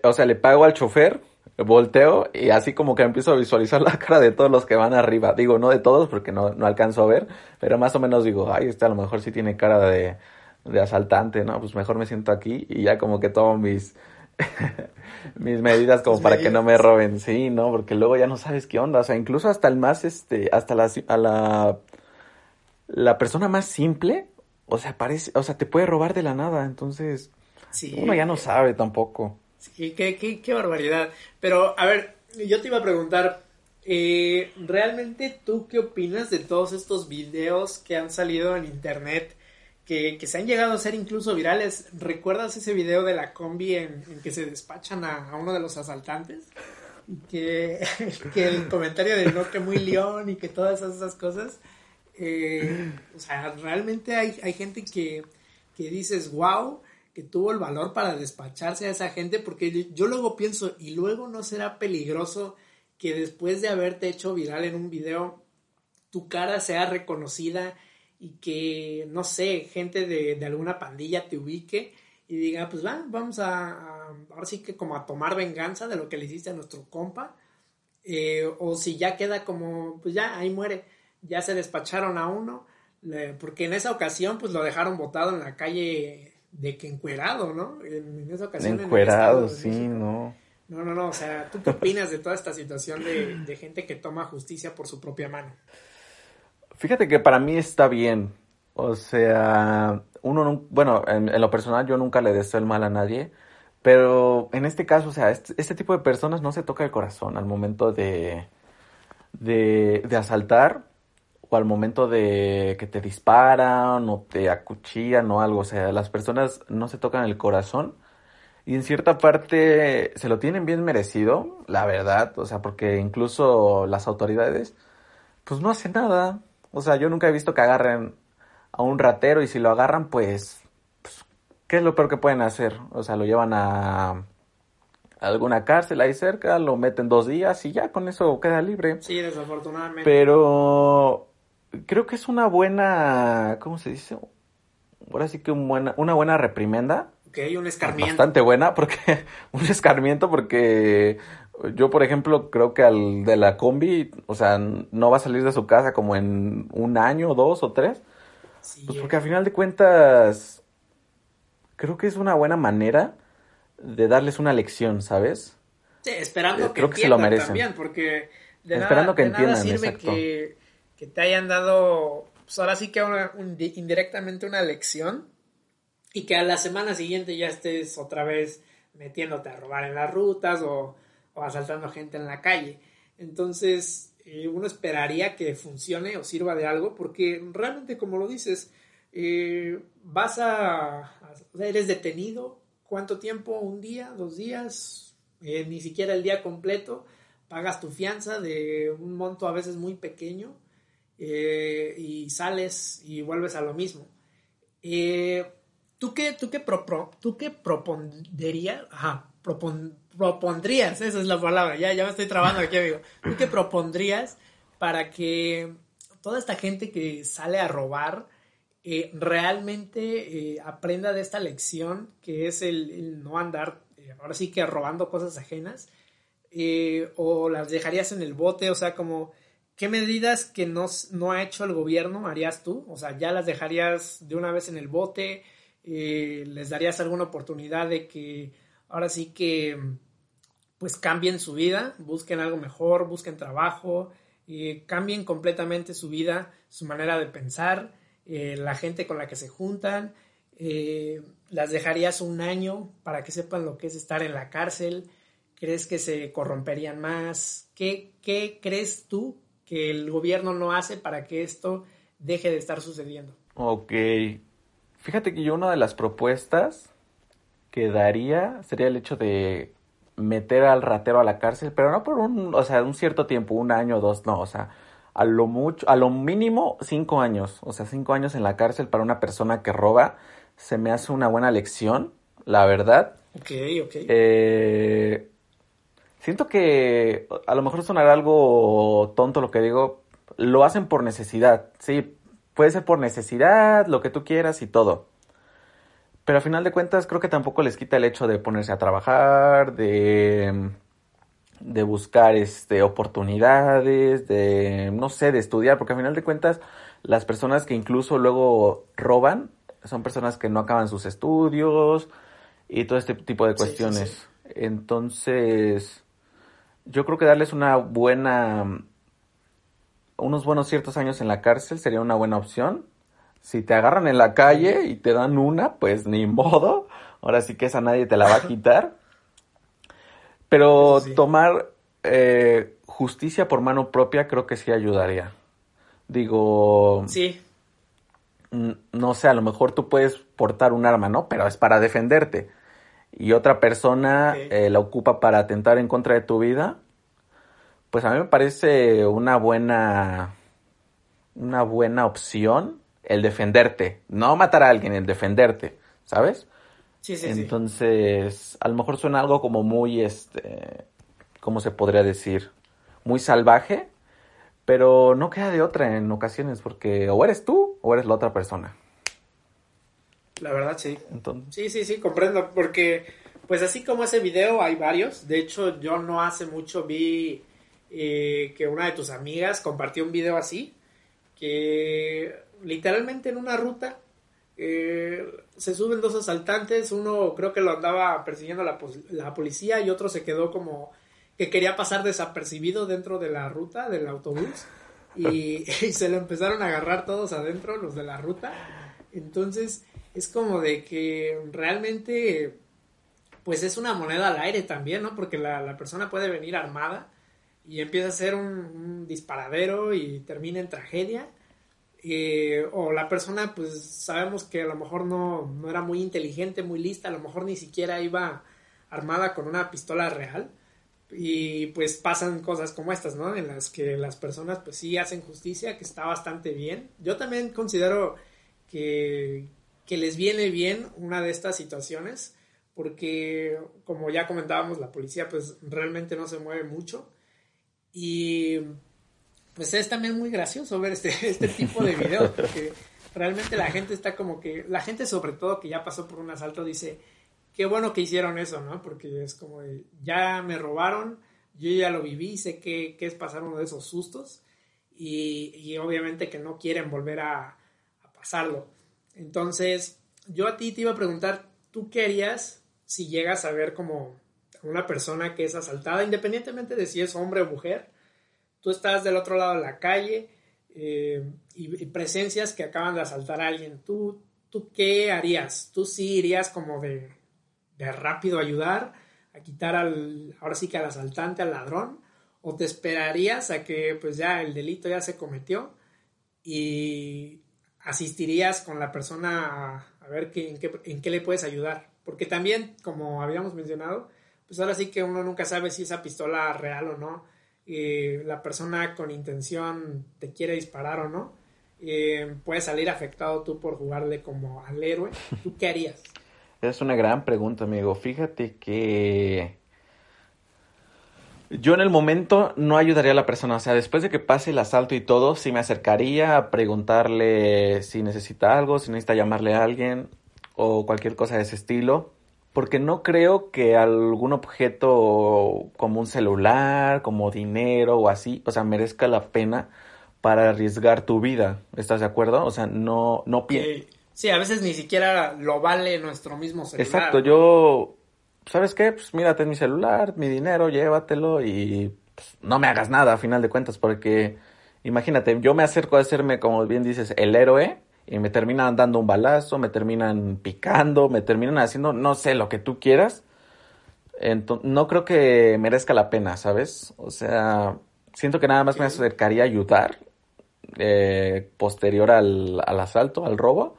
o sea, le pago al chofer, volteo y así como que empiezo a visualizar la cara de todos los que van arriba. Digo, no de todos porque no, no alcanzo a ver, pero más o menos digo, ay, este a lo mejor sí tiene cara de, de asaltante, ¿no? Pues mejor me siento aquí y ya como que tomo mis, mis medidas como para que no me roben, sí, ¿no? Porque luego ya no sabes qué onda, o sea, incluso hasta el más, este, hasta la, a la, la persona más simple, o sea, parece, o sea, te puede robar de la nada, entonces, uno ya no sabe tampoco. Sí, qué, qué, qué barbaridad. Pero, a ver, yo te iba a preguntar, eh, ¿realmente tú qué opinas de todos estos videos que han salido en internet? Que, se han llegado a ser incluso virales. ¿Recuerdas ese video de la combi en, que se despachan a, uno de los asaltantes? Que, que el comentario de no que muy león y que todas esas, cosas. Eh, o sea, realmente hay, hay gente que, que dices, wow, que tuvo el valor para despacharse a esa gente, porque yo luego pienso, y luego no será peligroso que después de haberte hecho viral en un video, tu cara sea reconocida y que, no sé, gente de, alguna pandilla te ubique y diga, pues va, vamos a, ahora sí que como a tomar venganza de lo que le hiciste a nuestro compa, eh, o si ya queda como, pues ya, ahí muere, ya se despacharon a uno, porque en esa ocasión pues lo dejaron botado en la calle de que encuerado, ¿no? En, esa ocasión. Encuerado, sí, no. No, no, no, o sea, ¿tú qué opinas de toda esta situación de, de gente que toma justicia por su propia mano? Fíjate que para mí está bien. O sea, uno, bueno, en, lo personal yo nunca le deseo el mal a nadie, pero en este caso, o sea, este, este, tipo de personas no se toca el corazón al momento de, de, de asaltar o al momento de que te disparan o te acuchillan o algo. O sea, las personas no se tocan el corazón y en cierta parte se lo tienen bien merecido, la verdad. O sea, porque incluso las autoridades, pues no hacen nada. O sea, yo nunca he visto que agarren a un ratero y si lo agarran, pues, pues, ¿qué es lo peor que pueden hacer? O sea, lo llevan a, alguna cárcel ahí cerca, lo meten dos días y ya con eso queda libre. Sí, desafortunadamente. Pero creo que es una buena, ¿cómo se dice? Ahora sí que un buena, una buena reprimenda. Ok, un escarmiento. Bastante buena, porque un escarmiento porque yo, por ejemplo, creo que al de la combi, o sea, no va a salir de su casa como en un año, dos o tres. pues porque al final de cuentas, creo que es una buena manera de darles una lección, ¿sabes? Sí, esperando eh, que, creo que se lo merecen. también, porque de esperando nada, que entiendan, sirve que, que, te hayan dado, pues ahora sí que indirectamente una lección y que a la semana siguiente ya estés otra vez metiéndote a robar en las rutas o o asaltando gente en la calle. Entonces, eh, uno esperaría que funcione o sirva de algo, porque realmente, como lo dices, eh, vas a, eres detenido, ¿cuánto tiempo? ¿Un día? ¿Dos días? Eh, ni siquiera el día completo, pagas tu fianza de un monto a veces muy pequeño y sales y vuelves a lo mismo. ¿Tú qué, tú qué, tú qué? Ajá, propondrías, esa es la palabra, ya, ya me estoy trabando aquí, amigo. ¿Tú qué propondrías para que toda esta gente que sale a robar eh, realmente eh, aprenda de esta lección que es el, no andar, eh, ahora sí que robando cosas ajenas? ¿O las dejarías en el bote? O sea, como... ¿Qué medidas que no, no, ha hecho el gobierno harías tú? O sea, ya las dejarías de una vez en el bote, les darías alguna oportunidad de que ahora sí que pues cambien su vida, busquen algo mejor, busquen trabajo, cambien completamente su vida, su manera de pensar eh, la gente con la que se juntan, eh, las dejarías un año para que sepan lo que es estar en la cárcel, crees que se corromperían más, ¿qué, qué crees tú que el gobierno no hace para que esto deje de estar sucediendo? Ok, fíjate que yo una de las propuestas que daría sería el hecho de meter al ratero a la cárcel, pero no por un, o sea, un cierto tiempo, un año, dos, no, o sea, a lo mucho, a lo mínimo cinco años, o sea, cinco años en la cárcel para una persona que roba, se me hace una buena lección, la verdad. Ok, ok. Eh, siento que a lo mejor sonará algo tonto lo que digo, lo hacen por necesidad, sí, puede ser por necesidad, lo que tú quieras y todo. Pero al final de cuentas creo que tampoco les quita el hecho de ponerse a trabajar, de, de buscar este, oportunidades, de, no sé, de estudiar, porque al final de cuentas las personas que incluso luego roban son personas que no acaban sus estudios y todo este tipo de cuestiones. Entonces, yo creo que darles una buena, unos buenos ciertos años en la cárcel sería una buena opción si te agarran en la calle y te dan una, pues ni modo. Ahora sí que esa nadie te la va a quitar. Pero tomar eh, justicia por mano propia creo que sí ayudaría. Digo. Sí. No sé, a lo mejor tú puedes portar un arma, ¿no? Pero es para defenderte. Y otra persona eh, la ocupa para atentar en contra de tu vida. Pues a mí me parece una buena. Una buena opción el defenderte, no matar a alguien, el defenderte, ¿sabes? Sí, sí, Entonces, a lo mejor suena algo como muy, este, ¿cómo se podría decir? Muy salvaje, pero no queda de otra en ocasiones, porque o eres tú o eres la otra persona. La verdad, sí. Sí, sí, sí, comprendo, porque pues así como ese video hay varios, de hecho yo no hace mucho vi eh, que una de tus amigas compartió un video así, que literalmente en una ruta. Eh, se suben dos asaltantes, uno creo que lo andaba persiguiendo la, la, policía y otro se quedó como que quería pasar desapercibido dentro de la ruta del autobús y, se lo empezaron a agarrar todos adentro, los de la ruta. Entonces es como de que realmente pues es una moneda al aire también, ¿no? Porque la, persona puede venir armada y empieza a ser un disparadero y termina en tragedia eh, o la persona pues sabemos que a lo mejor no, no, era muy inteligente, muy lista, a lo mejor ni siquiera iba armada con una pistola real y pues pasan cosas como estas, ¿no? En las que las personas pues sí hacen justicia, que está bastante bien. Yo también considero que, que les viene bien una de estas situaciones porque como ya comentábamos la policía pues realmente no se mueve mucho y pues es también muy gracioso ver este, este tipo de videos, porque realmente la gente está como que, la gente sobre todo que ya pasó por un asalto dice, qué bueno que hicieron eso, ¿no? Porque es como, ya me robaron, yo ya lo viví, sé qué, es pasar uno de esos sustos y, obviamente que no quieren volver a, pasarlo. Entonces, yo a ti te iba a preguntar, ¿tú qué harías si llegas a ver como una persona que es asaltada, independientemente de si es hombre o mujer? Tú estás del otro lado de la calle eh, y, presencias que acaban de asaltar a alguien, ¿tú, tú qué harías? ¿Tú sí irías como de, de rápido ayudar a quitar al, ahora sí que al asaltante, al ladrón? ¿O te esperarías a que pues ya el delito ya se cometió y asistirías con la persona a, ver en, qué, en qué le puedes ayudar? Porque también, como habíamos mencionado, pues ahora sí que uno nunca sabe si esa pistola real o no eh, la persona con intención te quiere disparar o no, eh, puedes salir afectado tú por jugarle como al héroe. ¿Tú qué harías? Es una gran pregunta, amigo. Fíjate que yo en el momento no ayudaría a la persona. O sea, después de que pase el asalto y todo, sí me acercaría a preguntarle si necesita algo, si necesita llamarle a alguien o cualquier cosa de ese estilo porque no creo que algún objeto como un celular, como dinero o así, o sea, merezca la pena para arriesgar tu vida. ¿Estás de acuerdo? O sea, no, no pienso. Sí, a veces ni siquiera lo vale nuestro mismo celular. Exacto, yo, ¿sabes qué? Pues mírate mi celular, mi dinero, llévatelo y pues, no me hagas nada a final de cuentas, porque imagínate, yo me acerco a hacerme, como bien dices, el héroe y me terminan dando un balazo, me terminan picando, me terminan haciendo, no sé, lo que tú quieras. no creo que merezca la pena, ¿sabes? O sea, siento que nada más me acercaría a ayudar eh, posterior al, al, asalto, al robo.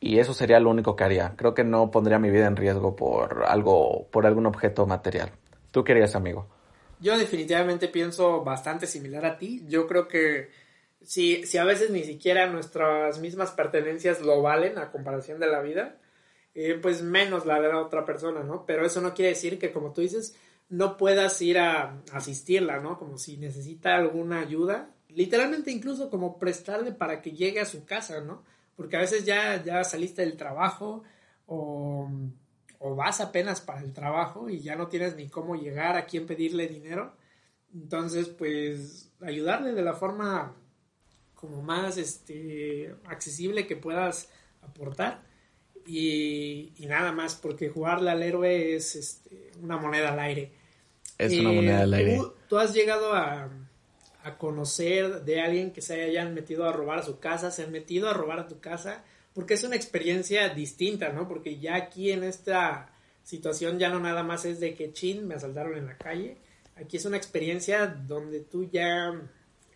Y eso sería lo único que haría. Creo que no pondría mi vida en riesgo por algo, por algún objeto material. ¿Tú qué harías, amigo? Yo definitivamente pienso bastante similar a ti. Yo creo que si, si a veces ni siquiera nuestras mismas pertenencias lo valen a comparación de la vida, eh, pues menos la de la otra persona, ¿no? Pero eso no quiere decir que, como tú dices, no puedas ir a asistirla, ¿no? Como si necesita alguna ayuda, literalmente incluso como prestarle para que llegue a su casa, ¿no? Porque a veces ya, ya saliste del trabajo o, o vas apenas para el trabajo y ya no tienes ni cómo llegar a quién pedirle dinero. Entonces, pues ayudarle de la forma como más este, accesible que puedas aportar. Y, nada más, porque jugarle al héroe es este, una moneda al aire. Es una moneda al aire. ¿tú, has llegado a, a, conocer de alguien que se hayan metido a robar a su casa, se han metido a robar a tu casa, porque es una experiencia distinta, ¿no? Porque ya aquí en esta situación ya no nada más es de que chin, me asaltaron en la calle. Aquí es una experiencia donde tú ya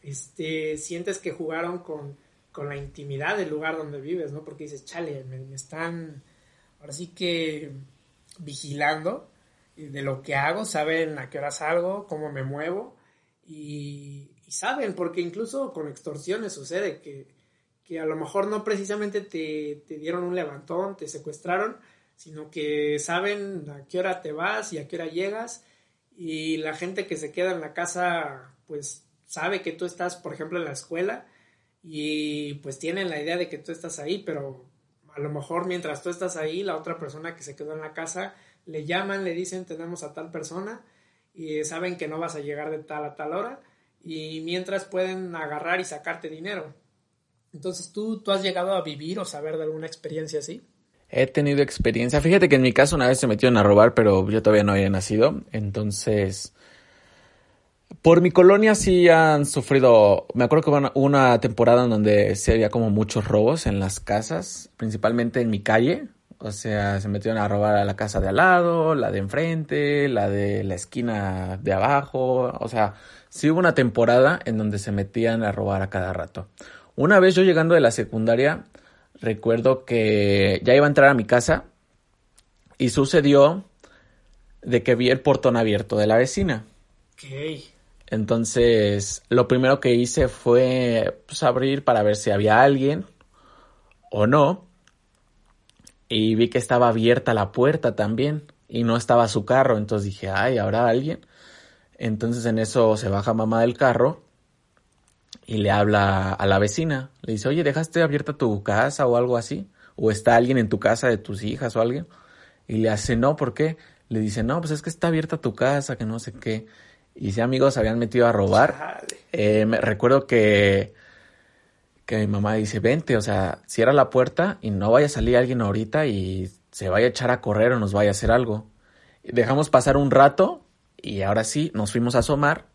este, sientes que jugaron con, con la intimidad del lugar donde vives, ¿no? Porque dices, chale, me, están ahora sí que vigilando de lo que hago, saben a qué hora salgo, cómo me muevo y, saben, porque incluso con extorsiones sucede que, que a lo mejor no precisamente te, te, dieron un levantón, te secuestraron, sino que saben a qué hora te vas y a qué hora llegas y la gente que se queda en la casa pues sabe que tú estás, por ejemplo, en la escuela y pues tienen la idea de que tú estás ahí, pero a lo mejor mientras tú estás ahí, la otra persona que se quedó en la casa le llaman, le dicen tenemos a tal persona y saben que no vas a llegar de tal a tal hora y mientras pueden agarrar y sacarte dinero. Entonces, ¿tú, tú has llegado a vivir o saber de alguna experiencia así? He tenido experiencia. Fíjate que en mi caso una vez se metieron a robar, pero yo todavía no había nacido. Entonces, por mi colonia sí han sufrido, me acuerdo que hubo una, temporada en donde se había como muchos robos en las casas, principalmente en mi calle. O sea, se metieron a robar a la casa de al lado, la de enfrente, la de la esquina de abajo. O sea, sí hubo una temporada en donde se metían a robar a cada rato. Una vez yo llegando de la secundaria, recuerdo que ya iba a entrar a mi casa y sucedió de que vi el portón abierto de la vecina. Entonces, lo primero que hice fue pues, abrir para ver si había alguien o no. Y vi que estaba abierta la puerta también y no estaba su carro. Entonces dije, ay, ¿habrá alguien? Entonces en eso se baja mamá del carro y le habla a la vecina. Le dice, oye, ¿dejaste abierta tu casa o algo así? ¿O está alguien en tu casa de tus hijas o alguien? Y le hace, no, ¿por qué? Le dice, no, pues es que está abierta tu casa, que no sé qué y si amigos se habían metido a robar. Eh, me, recuerdo que, que mi mamá dice, vente, o sea, cierra la puerta y no vaya a salir alguien ahorita y se vaya a echar a correr o nos vaya a hacer algo. Dejamos pasar un rato y ahora sí nos fuimos a asomar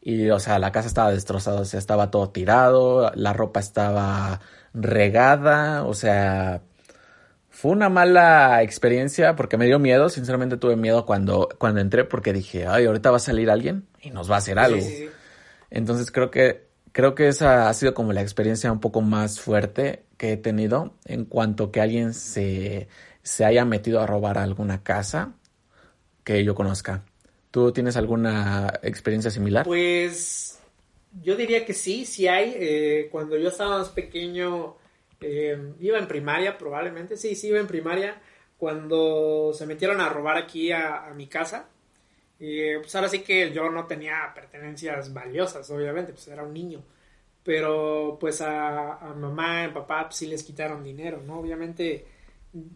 y, o sea, la casa estaba destrozada, o sea, estaba todo tirado, la ropa estaba regada, o sea, fue una mala experiencia porque me dio miedo, sinceramente tuve miedo cuando, cuando entré porque dije, ay, ahorita va a salir alguien y nos va a hacer algo. Entonces creo que, creo que esa ha sido como la experiencia un poco más fuerte que he tenido en cuanto que alguien se, se haya metido a robar alguna casa que yo conozca. ¿Tú tienes alguna experiencia similar? Pues yo diría que sí, sí hay. Eh, cuando yo estaba más pequeño, eh, iba en primaria probablemente, sí, sí iba en primaria cuando se metieron a robar aquí a, mi casa. Pues ahora sí que yo no tenía pertenencias valiosas, obviamente, pues era un niño. Pero pues a, a mamá y papá pues, sí les quitaron dinero, ¿no? Obviamente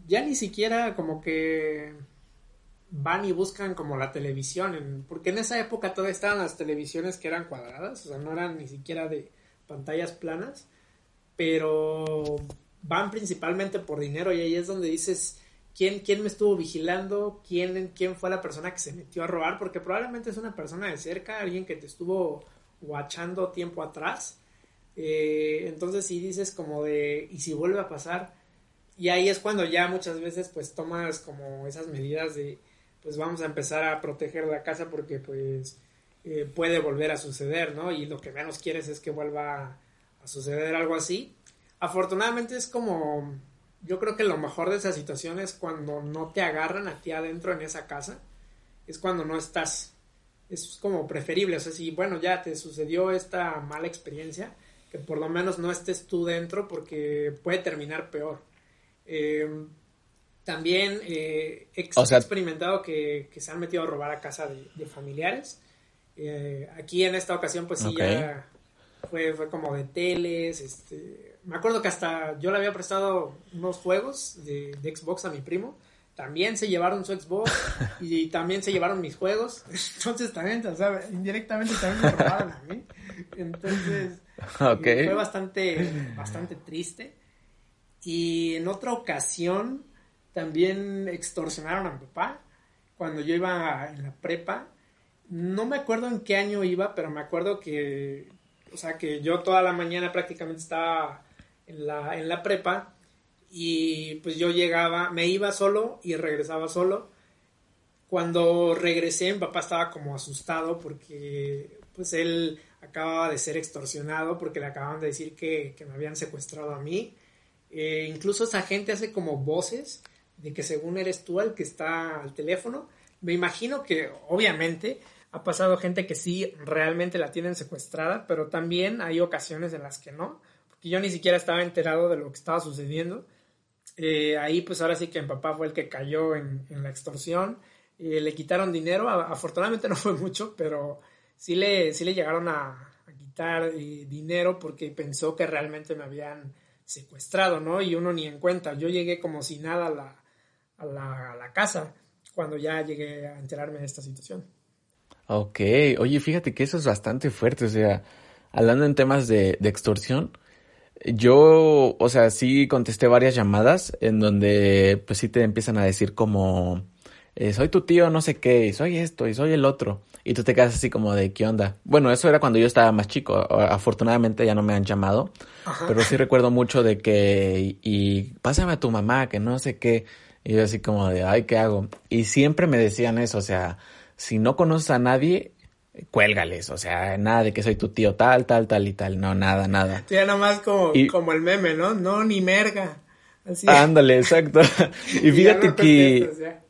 ya ni siquiera como que van y buscan como la televisión, porque en esa época todavía estaban las televisiones que eran cuadradas, o sea, no eran ni siquiera de pantallas planas pero van principalmente por dinero y ahí es donde dices quién, quién me estuvo vigilando, quién, quién fue la persona que se metió a robar, porque probablemente es una persona de cerca, alguien que te estuvo guachando tiempo atrás. Eh, entonces si dices como de, ¿y si vuelve a pasar? Y ahí es cuando ya muchas veces pues tomas como esas medidas de, pues vamos a empezar a proteger la casa porque pues eh, puede volver a suceder, ¿no? Y lo que menos quieres es que vuelva a suceder algo así. Afortunadamente es como, yo creo que lo mejor de esa situación es cuando no te agarran a ti adentro en esa casa, es cuando no estás, es como preferible, o sea, si bueno, ya te sucedió esta mala experiencia, que por lo menos no estés tú dentro porque puede terminar peor. Eh, también eh, he experimentado que, se han metido a robar a casa de, familiares. Eh, aquí en esta ocasión, pues sí, ya fue, fue como de teles. Este, me acuerdo que hasta yo le había prestado unos juegos de, Xbox a mi primo. También se llevaron su Xbox y, también se llevaron mis juegos. Entonces también, o sea, indirectamente también me robaron a mí. Entonces, fue bastante, bastante triste. Y en otra ocasión también extorsionaron a mi papá cuando yo iba en la prepa. No me acuerdo en qué año iba, pero me acuerdo que, o sea, que yo toda la mañana prácticamente estaba en la, en la prepa y pues yo llegaba, me iba solo y regresaba solo. Cuando regresé, mi papá estaba como asustado porque pues él acababa de ser extorsionado porque le acababan de decir que, que me habían secuestrado a mí eh, incluso esa gente hace como voces de que según eres tú el que está al teléfono. Me imagino que obviamente ha pasado gente que sí realmente la tienen secuestrada, pero también hay ocasiones en las que no, porque yo ni siquiera estaba enterado de lo que estaba sucediendo. Eh, ahí pues ahora sí que mi papá fue el que cayó en, la extorsión, eh, le quitaron dinero, afortunadamente no fue mucho, pero sí le, sí le llegaron a, quitar dinero porque pensó que realmente me habían secuestrado, ¿no? Y uno ni en cuenta. Yo llegué como si nada a la, a la, casa cuando ya llegué a enterarme de esta situación. Ok, oye, fíjate que eso es bastante fuerte, o sea, hablando en temas de, de extorsión, yo, o sea, sí contesté varias llamadas en donde pues sí te empiezan a decir como, eh, soy tu tío, no sé qué, y soy esto, y soy el otro. Y tú te quedas así como de, ¿qué onda? Bueno, eso era cuando yo estaba más chico. Afortunadamente ya no me han llamado. Pero sí recuerdo mucho de que, y, pásame a tu mamá, que no sé qué. Y yo así como de, ay, ¿qué hago? Y siempre me decían eso, o sea, si no conoces a nadie, cuélgales, o sea, nada de que soy tu tío tal, tal, tal y tal, no, nada, nada. Sí, nada más como, como el meme, ¿no? No, ni merga. Así. Ándale, exacto. y fíjate que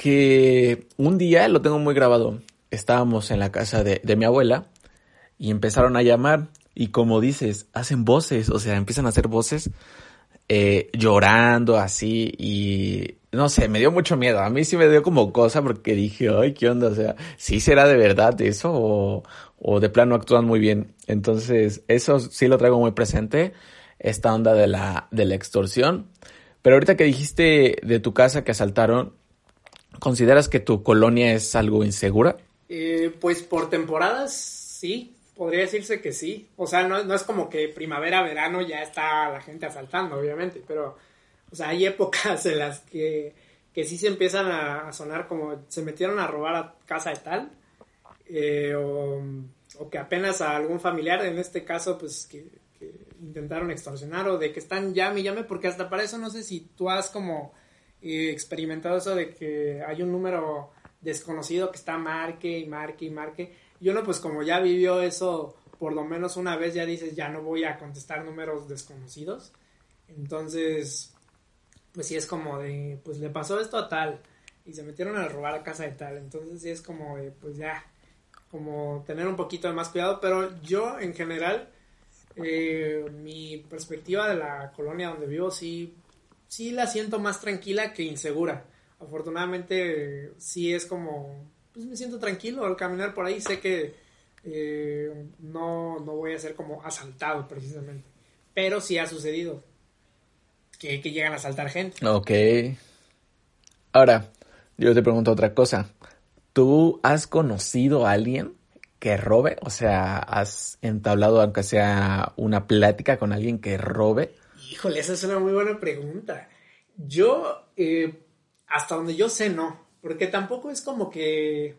que un día, lo tengo muy grabado, estábamos en la casa de, mi abuela y empezaron a llamar y como dices, hacen voces, o sea, empiezan a hacer voces eh, llorando así y no sé, me dio mucho miedo. A mí sí me dio como cosa porque dije, ay, ¿qué onda? O sea, ¿sí será de verdad eso o, o de plano actúan muy bien? Entonces, eso sí lo traigo muy presente, esta onda de la, de la extorsión. Pero ahorita que dijiste de tu casa que asaltaron, ¿Consideras que tu colonia es algo insegura? Eh, pues por temporadas, sí, podría decirse que sí. O sea, no, es como que primavera, verano ya está la gente asaltando, obviamente, pero, o sea, hay épocas en las que, que sí se empiezan a, sonar como se metieron a robar a casa de tal, eh, o, que apenas a algún familiar, en este caso, pues que, que intentaron extorsionar, o de que están llame llame, porque hasta para eso no sé si tú has como experimentado eso de que hay un número desconocido que está marque y marque y marque. Y uno pues como ya vivió eso por lo menos una vez, ya dices, ya no voy a contestar números desconocidos. Entonces, pues sí es como de, pues le pasó esto a tal y se metieron a robar a casa de tal. Entonces sí es como de, pues ya, como tener un poquito de más cuidado. Pero yo en general, eh, mi perspectiva de la colonia donde vivo sí sí la siento más tranquila que insegura. Afortunadamente sí es como, pues me siento tranquilo al caminar por ahí, sé que eh, no, no voy a ser como asaltado precisamente, pero sí ha sucedido que, que llegan a asaltar gente. Ok. Ahora, yo te pregunto otra cosa. ¿Tú has conocido a alguien que robe? O sea, ¿has entablado aunque sea una plática con alguien que robe? Híjole, esa es una muy buena pregunta. Yo, eh, hasta donde yo sé, no. Porque tampoco es como que,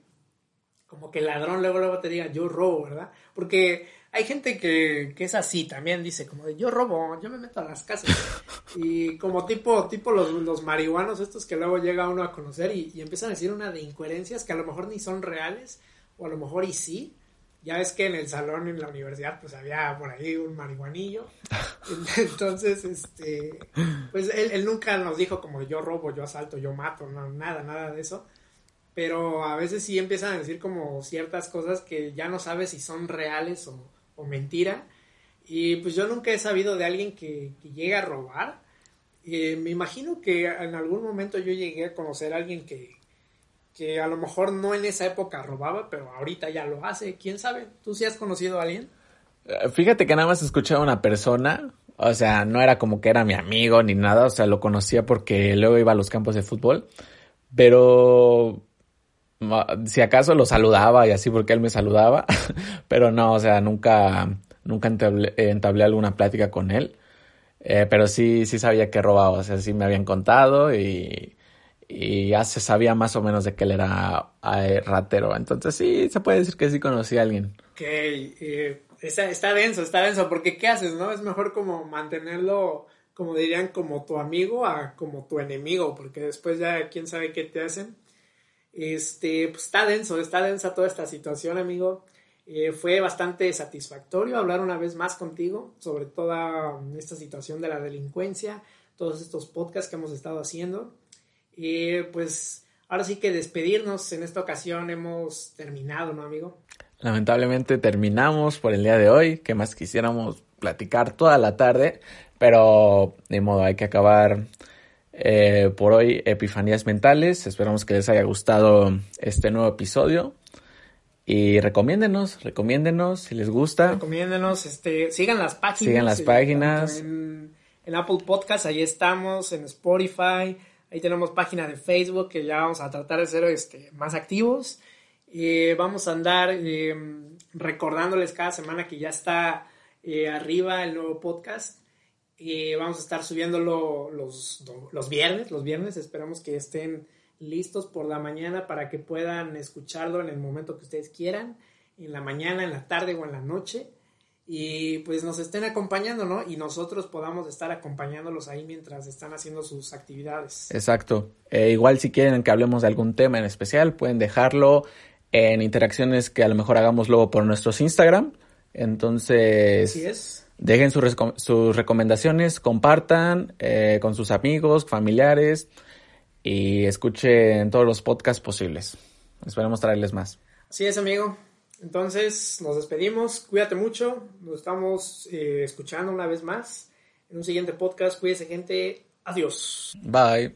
como que el ladrón luego, luego te diga, yo robo, ¿verdad? Porque hay gente que, que, es así también, dice, como de yo robo, yo me meto a las casas. y como tipo, tipo los, los marihuanos estos que luego llega uno a conocer y, y, empiezan a decir una de incoherencias que a lo mejor ni son reales, o a lo mejor y sí. Ya ves que en el salón en la universidad pues había por ahí un marihuanillo. Entonces, este, pues él, él nunca nos dijo como yo robo, yo asalto, yo mato, no, nada, nada de eso pero a veces sí empiezan a decir como ciertas cosas que ya no sabes si son reales o, mentira. Y pues yo nunca he sabido de alguien que, llegue a robar. Eh, me imagino que en algún momento yo llegué a conocer a alguien que, que a lo mejor no en esa época robaba, pero ahorita ya lo hace. ¿Quién sabe? ¿Tú sí has conocido a alguien? Eh, fíjate que nada más escuché a una persona, o sea, no era como que era mi amigo ni nada, o sea, lo conocía porque luego iba a los campos de fútbol, pero si acaso lo saludaba y así porque él me saludaba, pero no, o sea, nunca, nunca entablé, alguna plática con él. Eh, pero sí, sí sabía que robaba, o sea, sí me habían contado y, y ya se sabía más o menos de que él era eh, ratero. Entonces sí, se puede decir que sí conocí a alguien. Ok, eh, está, está denso, está denso, porque ¿qué haces, no? Es mejor como mantenerlo, como dirían, como tu amigo a como tu enemigo, porque después ya quién sabe qué te hacen. Este, pues está denso, está densa toda esta situación, amigo. Eh, fue bastante satisfactorio hablar una vez más contigo sobre toda esta situación de la delincuencia, todos estos podcasts que hemos estado haciendo. Eh, pues ahora sí que despedirnos en esta ocasión hemos terminado, ¿no, amigo? Lamentablemente terminamos por el día de hoy, que más quisiéramos platicar toda la tarde, pero de modo hay que acabar eh, por hoy Epifanías Mentales. Esperamos que les haya gustado este nuevo episodio. Y recomiéndenos, recomiéndenos si les gusta. Recomiéndenos, este, sigan las páginas. Sigan las páginas. En, Apple Podcast, ahí estamos, en Spotify, ahí tenemos página de Facebook que ya vamos a tratar de ser este, más activos. Eh, vamos a andar eh, recordándoles cada semana que ya está arriba el nuevo podcast vamos a estar subiéndolo los, los viernes, los viernes. Esperamos que estén listos por la mañana para que puedan escucharlo en el momento que ustedes quieran, en la mañana, en la tarde o en la noche. Y pues nos estén acompañando, ¿no? Y nosotros podamos estar acompañándolos ahí mientras están haciendo sus actividades. Exacto. Eh, igual si quieren que hablemos de algún tema en especial, pueden dejarlo en interacciones que a lo mejor hagamos luego por nuestros Instagram. Entonces... Así es Dejen sus, sus recomendaciones, compartan eh, con sus amigos, familiares y escuchen todos los podcasts posibles. Esperemos traerles más. Así es, amigo. Entonces, nos despedimos. Cuídate mucho. Nos estamos eh, escuchando una vez más en un siguiente podcast. Cuídese, gente. Adiós. Bye.